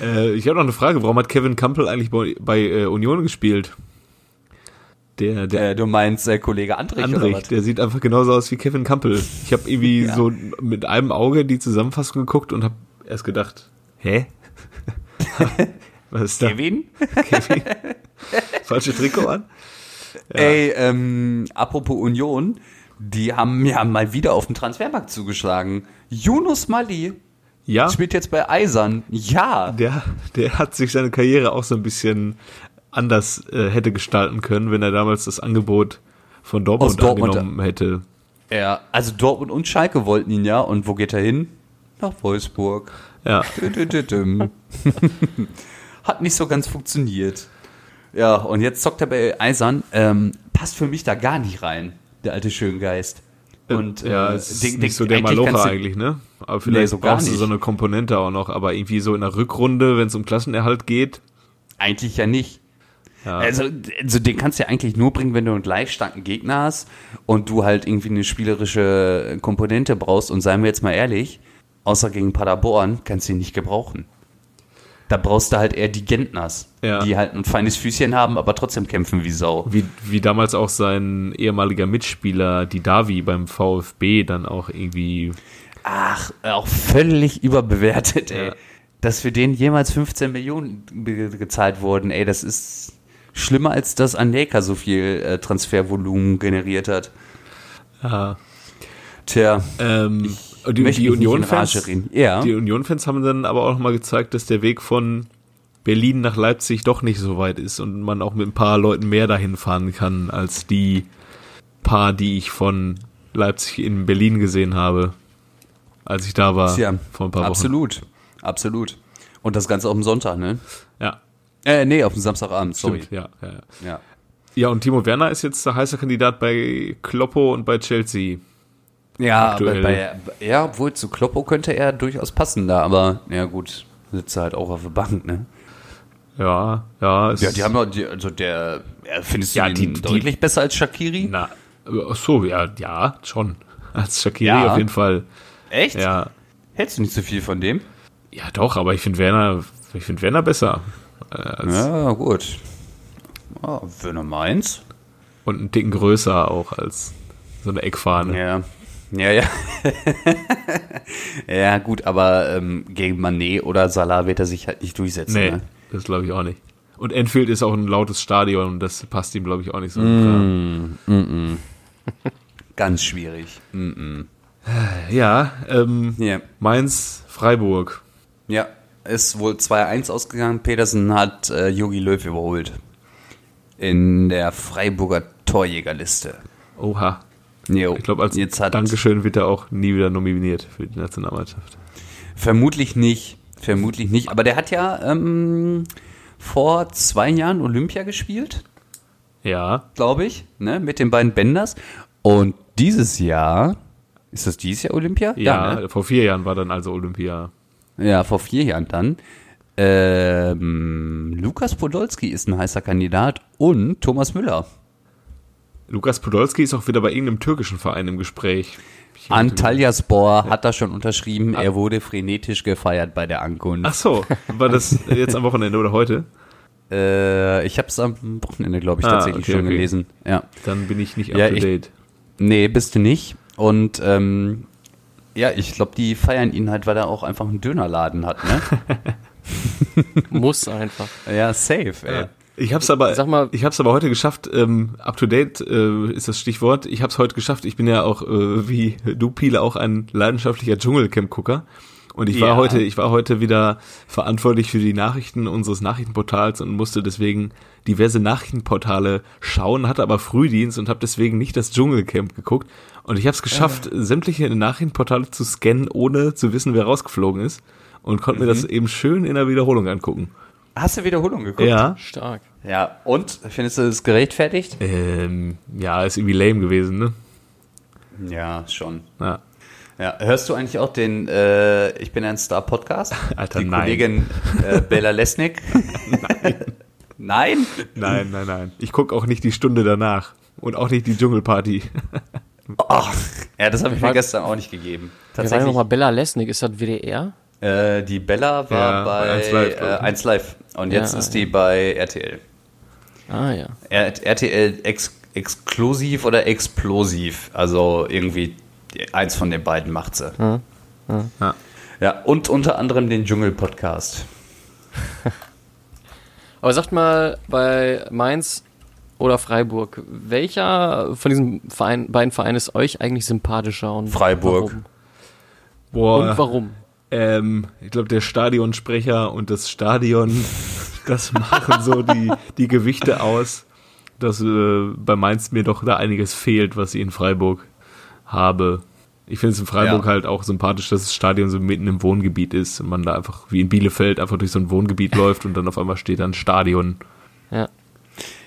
Äh, ich habe noch eine Frage, warum hat Kevin Campbell eigentlich bei, bei äh, Union gespielt? Der, der Äh, du meinst äh, Kollege Andrich, Andrich, der sieht einfach genauso aus wie Kevin Campbell. Ich habe irgendwie Ja. so mit einem Auge die Zusammenfassung geguckt und habe erst gedacht, hä? Was ist da? Kevin? Kevin? Falsche Trikot an? Ey, ähm, apropos Union, die haben ja mal wieder auf den Transfermarkt zugeschlagen. Yunus Mali Ja, spielt jetzt bei Eisern. Ja. der, der hat sich seine Karriere auch so ein bisschen anders äh, hätte gestalten können, wenn er damals das Angebot von Dortmund, Aus Dortmund, angenommen hätte. Ja, also Dortmund und Schalke wollten ihn ja. Und wo geht er hin? Nach Wolfsburg. Ja. Hat nicht so ganz funktioniert. Ja, und jetzt zockt er bei Eisern. Ähm, passt für mich da gar nicht rein, der alte Schöngeist. Und ja, äh, es ist den- den- nicht so der eigentlich Malocher eigentlich, ne? Aber vielleicht so gar brauchst du so eine Komponente auch noch, aber irgendwie so in der Rückrunde, wenn es um Klassenerhalt geht, Eigentlich ja nicht. ja, Also, also den kannst du ja eigentlich nur bringen, wenn du einen gleich starken Gegner hast und du halt irgendwie eine spielerische Komponente brauchst. Und seien wir jetzt mal ehrlich, außer gegen Paderborn kannst du ihn nicht gebrauchen. Da brauchst du halt eher die Gentners, Ja. die halt ein feines Füßchen haben, aber trotzdem kämpfen wie Sau. wie, wie damals auch sein ehemaliger Mitspieler, die Davi beim VfB, dann auch irgendwie, Ach, auch völlig überbewertet, ey. Ja. Dass für den jemals 15 Millionen gezahlt wurden, ey, das ist schlimmer, als dass Aneka so viel äh, Transfervolumen generiert hat. ja, Tja, ähm, die, möchte die in Union-Fans. Ja. die Union-Fans haben dann aber auch nochmal gezeigt, dass der Weg von Berlin nach Leipzig doch nicht so weit ist und man auch mit ein paar Leuten mehr dahin fahren kann, als die paar, die ich von Leipzig in Berlin gesehen habe, als ich da war Tja, vor ein paar Wochen. absolut, absolut. Und das Ganze auf dem Sonntag, ne? Ja, Äh, nee, auf dem Samstagabend, sorry. stimmt, ja, ja, ja. Ja. Ja, und Timo Werner ist jetzt der heiße Kandidat bei Kloppo und bei Chelsea. Ja, Aktuell. aber bei, ja, obwohl zu Kloppo könnte er durchaus passen da, aber ja gut, sitzt er halt auch auf der Bank, ne? Ja, ja. Es Ja, die haben doch, die, also der, ja, findest du Ja, ihn die- die- deutlich besser als Shakiri? Na, ach so, ja, ja, schon. Als Shakiri Ja. auf jeden Fall. Echt? Ja, Hältst du nicht so viel von dem? ja, doch, aber ich finde Werner, ich finde Werner besser. Äh, als, Ja, gut. Oh, wenn du meinst. Und einen Ticken größer auch als so eine Eckfahne. Ja. Ja, ja. ja, gut, aber ähm, gegen Manet oder Salah wird er sich halt nicht durchsetzen. Nee, Ne? das glaube ich auch nicht. Und Enfield ist auch ein lautes Stadion und das passt ihm, glaube ich, auch nicht so. Ganz schwierig. Mm Ja, ähm, Ja. Mainz, Freiburg. ja, ist wohl 2-1 ausgegangen. Petersen hat äh, Jogi Löw überholt. In der Freiburger Torjägerliste. Oha. Jo, Ich glaube, als jetzt hat Dankeschön wird er auch nie wieder nominiert für die Nationalmannschaft. Vermutlich nicht. Vermutlich nicht. Aber der hat ja ähm, vor zwei Jahren Olympia gespielt. Ja, glaube ich, ne, mit den beiden Bänders. Und dieses Jahr, ist das dieses Jahr Olympia? ja, ne? vor vier Jahren war dann also Olympia. ja vor vier Jahren dann. Ähm, Lukas Podolski ist ein heißer Kandidat und Thomas Müller. Lukas Podolski ist auch wieder bei irgendeinem türkischen Verein im Gespräch. Ich- Antalyaspor hat da schon unterschrieben, er wurde frenetisch gefeiert bei der Ankunft. Ach so, war das jetzt am Wochenende oder heute? Äh, ich habe es am Wochenende, glaube ich, Ah, tatsächlich okay, schon okay. gelesen. Ja. Dann bin ich nicht up Ja, to ich- date. Nee, bist du nicht. Und ähm, ja, ich glaube, die feiern ihn halt, weil er auch einfach einen Dönerladen hat, ne? Muss einfach. ja, safe, ey. Ich hab's aber, Sag mal- ich hab's aber heute geschafft. Ähm, up to date äh, ist das Stichwort. Ich hab's heute geschafft. Ich bin ja auch äh, wie du Piele auch ein leidenschaftlicher Dschungelcamp-Gucker. Und ich war Ja. heute, ich war heute wieder verantwortlich für die Nachrichten unseres Nachrichtenportals und musste deswegen diverse Nachrichtenportale schauen, hatte aber Frühdienst und habe deswegen nicht das Dschungelcamp geguckt. Und ich habe es geschafft, sämtliche Nachrichtenportale zu scannen, ohne zu wissen, wer rausgeflogen ist. Und konnte mir das eben schön in der Wiederholung angucken. Hast du Wiederholung geguckt? Ja. Stark. Ja, und? Findest du es gerechtfertigt? Ähm, ja, ist irgendwie lame gewesen, ne? Ja, schon. Ja. Ja, hörst du eigentlich auch den äh, Ich bin ein Star Podcast? Alter, Die nein. Kollegin äh, Bella Lesnick? nein. nein? Nein, nein, nein. Ich guck auch nicht die Stunde danach. Und auch nicht die Dschungelparty. Ach, ja, das habe ich mir gestern auch nicht gegeben. Tatsächlich. nochmal Bella Lesnick? Ist das WDR? Äh, die Bella war Ja, bei bei 1 Live, äh, ich. 1 Live. Und jetzt Ja, ist die bei RTL. Ah ja. R RTL ex exklusiv oder explosiv. Also irgendwie eins von den beiden macht sie. Ja. Ja, und unter anderem den Dschungel-Podcast. Aber sagt mal, bei Mainz oder Freiburg, welcher von diesen Verein, beiden Vereinen ist euch eigentlich sympathischer? Und Freiburg. Warum? Boah. Und warum? Ähm, ich glaube, der Stadionsprecher und das Stadion, das machen so die, die Gewichte aus, dass äh, bei Mainz mir doch da einiges fehlt, was ich in Freiburg habe. Ich finde es in Freiburg Ja. halt auch sympathisch, dass das Stadion so mitten im Wohngebiet ist und man da einfach wie in Bielefeld einfach durch so ein Wohngebiet läuft und dann auf einmal steht da ein Stadion. Ja.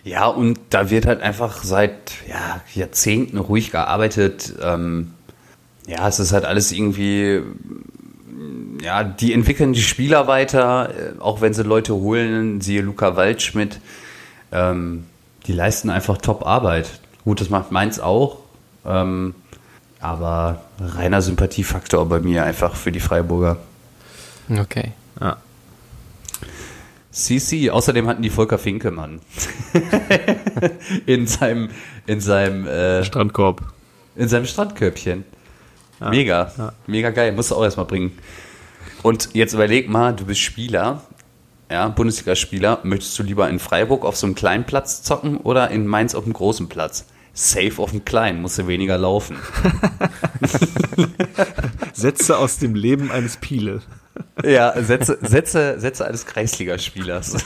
Ja, und da wird halt einfach seit ja, Jahrzehnten ruhig gearbeitet. Ähm, ja, es ist halt alles irgendwie, ja, die entwickeln die Spieler weiter, äh, auch wenn sie Leute holen, siehe Luca Waldschmidt. Ähm, die leisten einfach Top-Arbeit. Gut, das macht Mainz auch. Ähm, aber reiner Sympathiefaktor bei mir einfach für die Freiburger. Okay. Ja. CC, außerdem hatten die Volker Finkemann in seinem, in seinem, äh, Strandkorb. in seinem Strandkörbchen. Mega, mega geil, musst du auch erstmal bringen. Und jetzt überleg mal, du bist Spieler, ja, Bundesligaspieler, möchtest du lieber in Freiburg auf so einem kleinen Platz zocken oder in Mainz auf einem großen Platz? Safe auf dem kleinen, musst du weniger laufen. Sätze aus dem Leben eines Piele. Ja, Sätze, Sätze, Sätze eines Kreisligaspielers.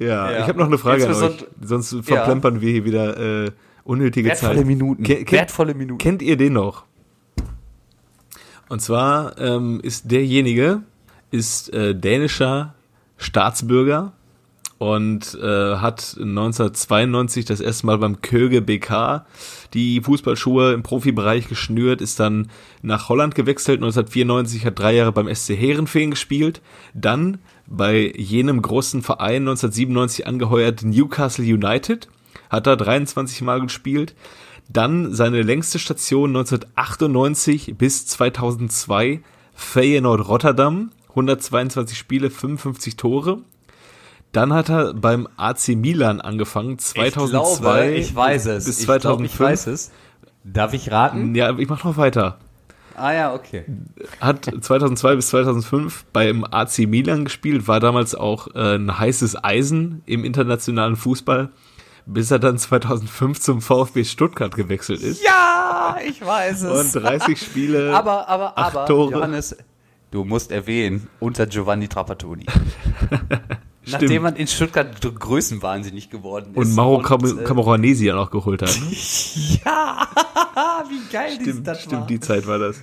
Ja, Ja. ich habe noch eine Frage an euch. Sonst verplempern wir hier wieder äh, unnötige Wertvolle Zeit. Minuten. Ke- Wertvolle Minuten. Kennt ihr den noch? Und zwar ähm, ist derjenige ist äh, dänischer Staatsbürger und äh, hat 1992 das erste Mal beim Köge BK die Fußballschuhe im Profibereich geschnürt, ist dann nach Holland gewechselt, 1994 hat drei Jahre beim SC Heerenveen gespielt, dann bei jenem großen Verein 1997 angeheuert Newcastle United, hat da 23 Mal gespielt, dann seine längste Station 1998 bis 2002 Feyenoord Rotterdam, 122 Spiele, 55 Tore. Dann hat er beim AC Milan angefangen, 2002 Ich glaube, ich weiß es. bis ich glaube, 2005. ich weiß es. Darf ich raten? Ja, ich mach noch weiter. Ah ja, okay. Hat 2002 bis 2005 beim AC Milan gespielt, war damals auch äh, ein heißes Eisen im internationalen Fußball, bis er dann 2005 zum VfB Stuttgart gewechselt ist. Ja, ich weiß Und 30 Spiele. aber, aber, aber, Tore. Johannes, du musst erwähnen, unter Giovanni Trapattoni. Stimmt. Nachdem man in Stuttgart größenwahnsinnig geworden ist. und Mauro Cam äh, Camoranesi auch geholt hat. Ja, wie geil ist Stimmt, das stimmt war. die Zeit war das.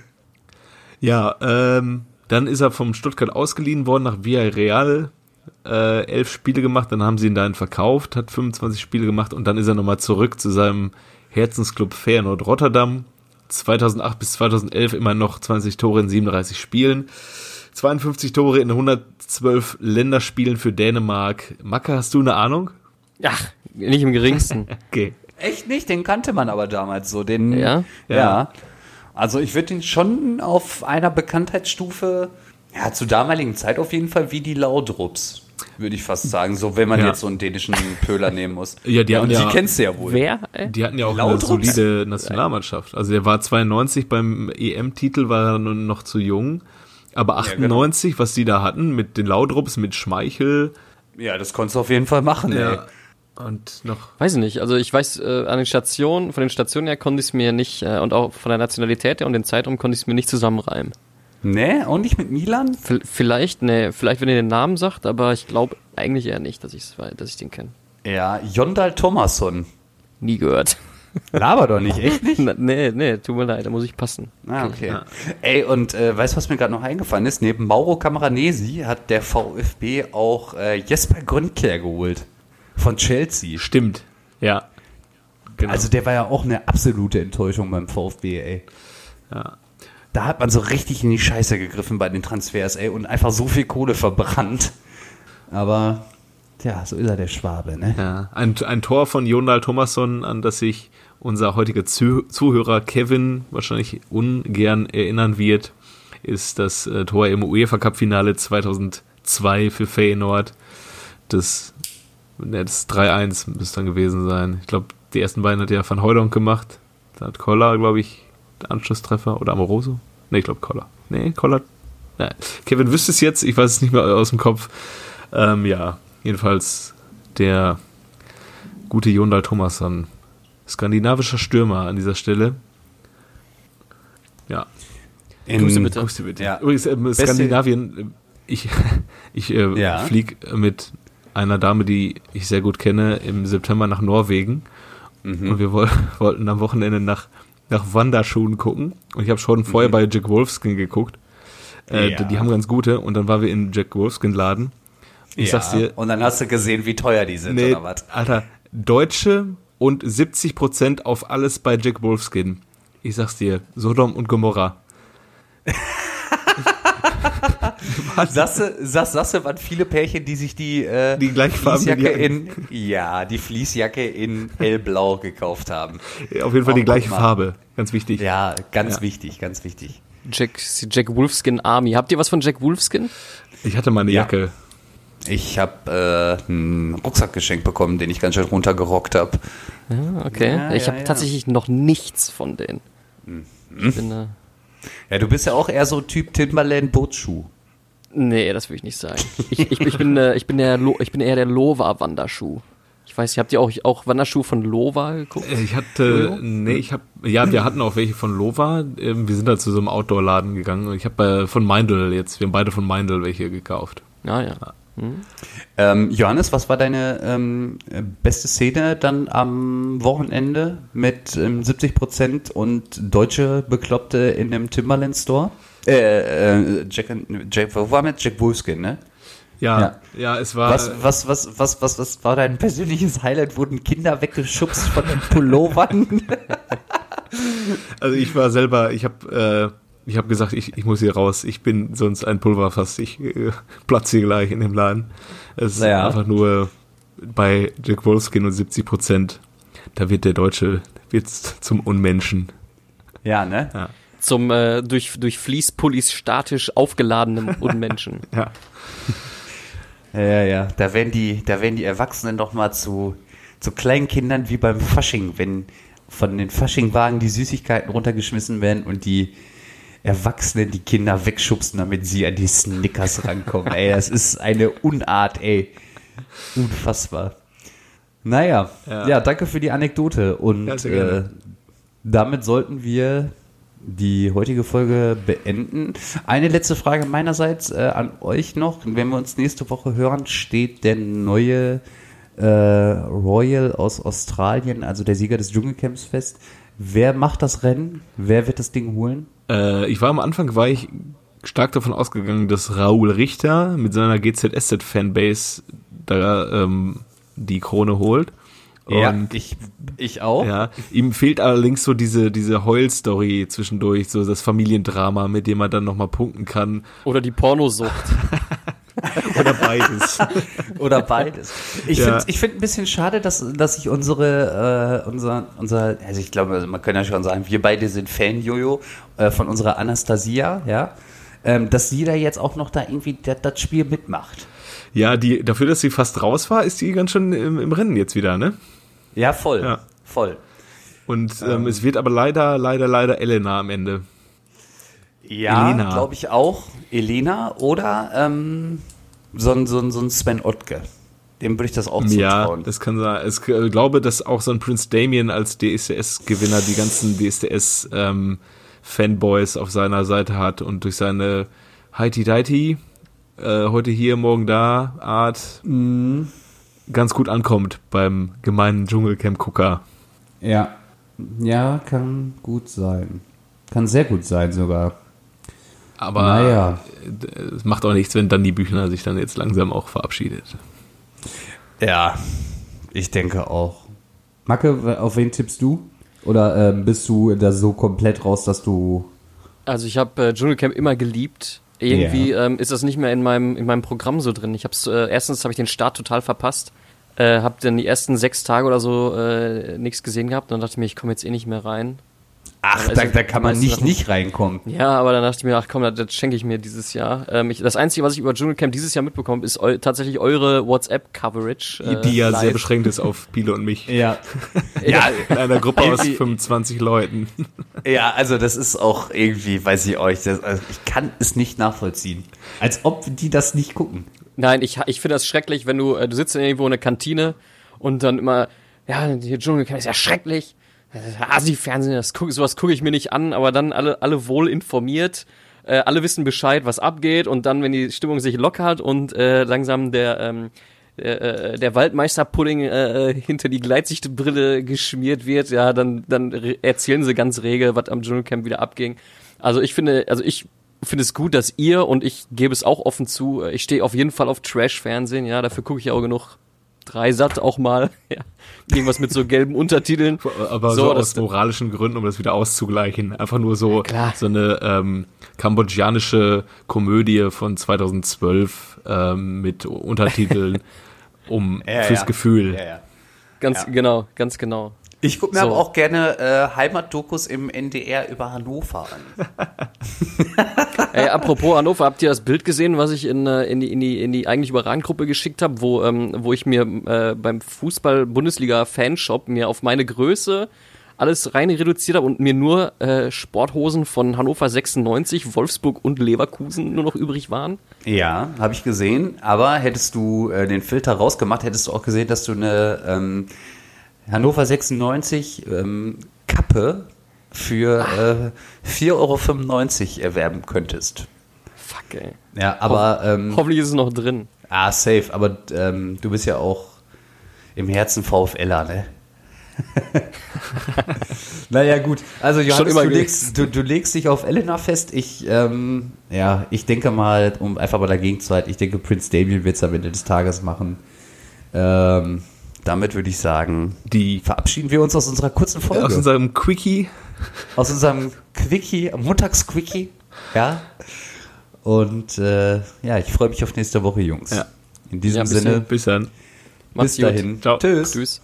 Ja, ähm, dann ist er vom Stuttgart ausgeliehen worden nach Villarreal. Äh, elf Spiele gemacht, dann haben sie ihn dahin verkauft, hat 25 Spiele gemacht und dann ist er nochmal zurück zu seinem Herzensclub Feyenoord Rotterdam. 2008 bis 2011 immer noch 20 Tore in 37 Spielen. 52 Tore in 112 Länderspielen für Dänemark. Macke, hast du eine Ahnung? Ach, Nicht im geringsten. Okay. Echt nicht? Den kannte man aber damals so. Den, Ja? Ja. Ja. Also ich würde ihn schon auf einer Bekanntheitsstufe, ja, zur damaligen Zeit auf jeden Fall wie die Laudrups, würde ich fast sagen. So, wenn man Ja. jetzt so einen dänischen Pöler nehmen muss. Ja, die hatten Und ja- die kennst du ja wohl. Wer? Ey? Die hatten ja auch eine Laudrups? solide Nationalmannschaft. Also der war 92 beim EM-Titel, war er nun noch zu jung. Aber Ja, genau. 98, was die da hatten, mit den Laudrups, mit Schmeichel, Ja, das konntest du auf jeden Fall machen, ey. ja. Und noch, Weiß ich nicht. Also ich weiß, äh, an den Stationen, von den Stationen her konnte ich es mir nicht, äh, und auch von der Nationalität her und den Zeitraum konnte ich es mir nicht zusammenreimen. Nee, auch nicht mit Milan? V vielleicht, ne, vielleicht wenn ihr den Namen sagt, aber ich glaube eigentlich eher nicht, dass, ich's, dass ich den kenne. Ja, Jondal Thomasson. Nie gehört. Laber doch nicht, echt nicht? Na, nee, nee, tut mir leid, da muss ich passen. Ah, okay. Ey, und äh, weißt du, was mir gerade noch eingefallen ist? Neben Mauro Camoranesi hat der VfB auch äh, Jesper Gründker geholt. Von Chelsea. stimmt, ja. Genau. Also der war ja auch eine absolute Enttäuschung beim VfB, ey. ja. Da hat man so richtig in die Scheiße gegriffen bei den Transfers, ey, und einfach so viel Kohle verbrannt. Aber, ja, so ist er der Schwabe, ne? Ja, ein, ein Tor von Jonal Thomasson, an das sich unser heutiger Zuh Zuhörer Kevin wahrscheinlich ungern erinnern wird, ist das äh, Tor im UEFA Cup Finale 2002 für Feyenoord. Das, das 3-1 müsste dann gewesen sein. Ich glaube, die ersten beiden hat ja Van Hooydonk gemacht. Da hat Koller, glaube ich, Anschlusstreffer. Oder Amoroso? Ne, ich glaube Koller. Ne, Koller. Ja. Kevin wüsste es jetzt, ich weiß es nicht mehr aus dem Kopf. Ähm, ja, jedenfalls der gute Jondal Thomasson. Skandinavischer Stürmer an dieser Stelle. Ja, In, Grüße bitte. Grüße bitte. Ja. Übrigens, ähm, Skandinavien, ich, ich äh, Ja. flieg mit einer Dame, die ich sehr gut kenne, im September nach Norwegen. Mhm. Und wir woll wollten am Wochenende nach, nach Wanderschuhen gucken. Und ich habe schon vorher bei Jack Wolfskin geguckt. Äh, Mhm. Ja. Die haben ganz gute. Und dann waren wir in Jack Wolfskin Laden. Ich ja. sag's dir, Und dann hast du gesehen, wie teuer die sind, Nee, oder was? Alter, Deutsche und 70% auf alles bei Jack Wolfskin. Ich sag's dir, Sodom und Gomorra. Sagst, sagst du, waren viele Pärchen, die sich die, äh, Die gleichfarbenen Fließjacke in, ja, die Fließjacke in hellblau gekauft haben. Auf jeden Fall die Oh, gleiche mal. Farbe. Ganz wichtig. Ja, ganz Ja. wichtig, ganz wichtig. Jack, Jack Wolfskin Army. Habt ihr was von Jack Wolfskin? Ich hatte meine Ja. Jacke. Ich habe äh, einen Rucksack geschenkt bekommen, den ich ganz schön runtergerockt habe. Ja, okay. Ja, ich ja, habe ja. tatsächlich noch nichts von denen. Ich bin, äh, Ja, du bist ja auch eher so Typ Timberland Bootsschuh. Nee, das will ich nicht sagen. Ich, ich, ich, bin, äh, ich, bin, der Lo, ich bin eher der Lova-Wanderschuh. Ich weiß nicht, habt ihr auch, auch Wanderschuh von Lova geguckt? Äh, Ich hatte, nee, ich hab, ja, wir hatten auch welche von Lova. Ähm, Wir sind da zu so einem Outdoor-Laden gegangen. Und ich habe äh, von Meindl jetzt, wir haben beide von Meindl welche gekauft. Ja, ja. Ähm, Johannes, was war deine ähm, äh, beste Szene dann am Wochenende mit ähm, 70% und deutsche Bekloppte in einem Timberland Store? Äh, äh, Jack, Jack, wo war mit Jack Wolfskin, ne? Ja, Ja. ja, es war. Was, was, was, was, was, was war dein persönliches Highlight? Wurden Kinder weggeschubst von den Pullovern? Also ich war selber, ich habe äh, ich habe gesagt, ich, ich muss hier raus. Ich bin sonst ein Pulverfass. Ich äh, platze hier gleich in dem Laden. Es Naja. ist einfach nur bei Jack Wolfskin und 70 Prozent. Da wird der Deutsche wird's zum Unmenschen. ja, ne? Ja. Zum äh, durch, durch Fließpullis statisch aufgeladenen Unmenschen. Ja. Ja, ja. Da werden die, da werden die Erwachsenen doch mal zu, zu kleinen Kindern wie beim Fasching, wenn von den Faschingwagen die Süßigkeiten runtergeschmissen werden und die Erwachsenen die Kinder wegschubsen, damit sie an die Snickers rankommen. ey, das ist eine Unart, ey. Unfassbar. Naja, ja, Ja. danke für die Anekdote. Und Ja, äh, damit sollten wir die heutige Folge beenden. Eine letzte Frage meinerseits äh, an euch noch. Wenn wir uns nächste Woche hören, steht der neue äh, Royal aus Australien, also der Sieger des Dschungelcamps fest. Wer macht das Rennen? Wer wird das Ding holen? Äh, ich war am Anfang war ich stark davon ausgegangen, dass Raoul Richter mit seiner GZSZ-Fanbase da ähm, die Krone holt. Und ich, ich auch. Ja, ihm fehlt allerdings so diese, diese Heul-Story zwischendurch, so das Familiendrama, mit dem er dann nochmal punkten kann. Oder die Pornosucht. Oder beides. Oder beides. Ich Ja. finde ich find ein bisschen schade, dass, dass sich unsere, äh, unser, unser, also ich glaube, also man kann ja schon sagen, wir beide sind Fan, Jojo, äh, von unserer Anastasia, ja, ähm, dass sie da jetzt auch noch da irgendwie das, das Spiel mitmacht. Ja, die, dafür, dass sie fast raus war, ist die ganz schön im, im Rennen jetzt wieder, ne? Ja, voll. Ja. Voll. Und ähm, es wird aber leider, leider, leider Elena am Ende. Ja, Elena. glaube ich auch. Elena oder ähm, so, ein, so, ein, so ein Sven Ottke. Dem würde ich das auch Ja, zutrauen. das kann sein. Ich äh, glaube, dass auch so ein Prince Damien als DSDS-Gewinner die ganzen DSDS-Fanboys auf seiner Seite hat und durch seine Heiti-Deiti, äh, heute hier, morgen da Art Mhm. Ganz gut ankommt beim gemeinen Dschungelcamp-Gucker. Ja. Ja, kann gut sein. Kann sehr gut sein sogar. Aber Naja. es macht auch nichts, wenn Danny Büchner sich dann jetzt langsam auch verabschiedet. ja, ich denke auch. Macke, auf wen tippst du? Oder ähm, bist du da so komplett raus, dass du. Also ich habe äh, Dschungelcamp immer geliebt. Irgendwie ähm, ist das nicht mehr in meinem, in meinem Programm so drin. Ich hab's, äh, erstens habe ich den Start total verpasst. Äh, hab dann die ersten sechs Tage oder so äh, nichts gesehen gehabt. Und dann dachte ich mir, ich komme jetzt eh nicht mehr rein. Ach, Also, da, da kann man nicht nicht reinkommen. Ja, aber dann dachte ich mir, ach komm, das, das schenke ich mir dieses Jahr. Ähm, ich, das Einzige, was ich über Dschungelcamp dieses Jahr mitbekomme, ist eu tatsächlich eure WhatsApp-Coverage. äh, die ja sehr live. beschränkt ist auf Biele und mich. Ja. Ja, In einer Gruppe aus Irgendwie- 25 Leuten. ja, also das ist auch irgendwie, weiß ich euch, das, also ich kann es nicht nachvollziehen. Als ob die das nicht gucken. Nein, ich, ich finde das schrecklich, wenn du, äh, du sitzt in irgendwo in der Kantine und dann immer, ja, die Dschungelcamp ist ja schrecklich. Asi-Fernsehen, guck, sowas gucke ich mir nicht an, aber dann alle, alle wohl informiert, äh, alle wissen Bescheid, was abgeht und dann, wenn die Stimmung sich lockert und äh, langsam der, ähm, der, äh, der Waldmeisterpudding äh, hinter die Gleitsichtbrille geschmiert wird, ja, dann, dann erzählen sie ganz rege, was am Dschungelcamp wieder abging. Also ich finde, also ich finde es gut, dass ihr und ich gebe es auch offen zu, äh, ich stehe auf jeden Fall auf Trash-Fernsehen, ja, dafür gucke ich auch genug Dreisat auch mal, ja, irgendwas mit so gelben Untertiteln. Aber so, So, aus moralischen Gründen, um das wieder auszugleichen. Einfach nur so, Klar. so eine ähm, kambodschanische Komödie von 2012 ähm, mit Untertiteln um Ja, fürs ja. Gefühl. Ja, ja. Ganz Ja. genau, ganz genau. Ich gucke mir So. aber auch gerne äh, Heimatdokus im NDR über Hannover an. Ey, apropos Hannover, habt ihr das Bild gesehen, was ich in, äh, in die, in die, in die eigentlich überragend Gruppe geschickt habe, wo, ähm, wo ich mir äh, beim Fußball-Bundesliga-Fanshop mir auf meine Größe alles rein reduziert habe und mir nur äh, Sporthosen von Hannover 96, Wolfsburg und Leverkusen nur noch übrig waren? Ja, habe ich gesehen. Aber hättest du äh, den Filter rausgemacht, hättest du auch gesehen, dass du eine ähm, Hannover 96 ähm, Kappe für äh, 4,95 Euro erwerben könntest. Fuck, ey. Ja, aber ähm, Hoffentlich ist es noch drin. ah, safe. Aber ähm, du bist ja auch im Herzen VfLer, ne? naja, gut. Also Johannes, du legst, du, du legst dich auf Elena fest. Ich, ähm, ja, ich denke mal, um einfach mal dagegen zu halten, ich denke, Prince Damien wird es am Ende des Tages machen. Ähm, damit würde ich sagen, Die verabschieden wir uns aus unserer kurzen Folge. aus unserem Quickie. aus unserem Quickie, Montagsquickie. Ja. Und äh, ja, ich freue mich auf nächste Woche, Jungs. Ja. In diesem Ja, bis Sinne, dann. Bis dann. Bis dahin. Ciao. Tschüss. Tschüss.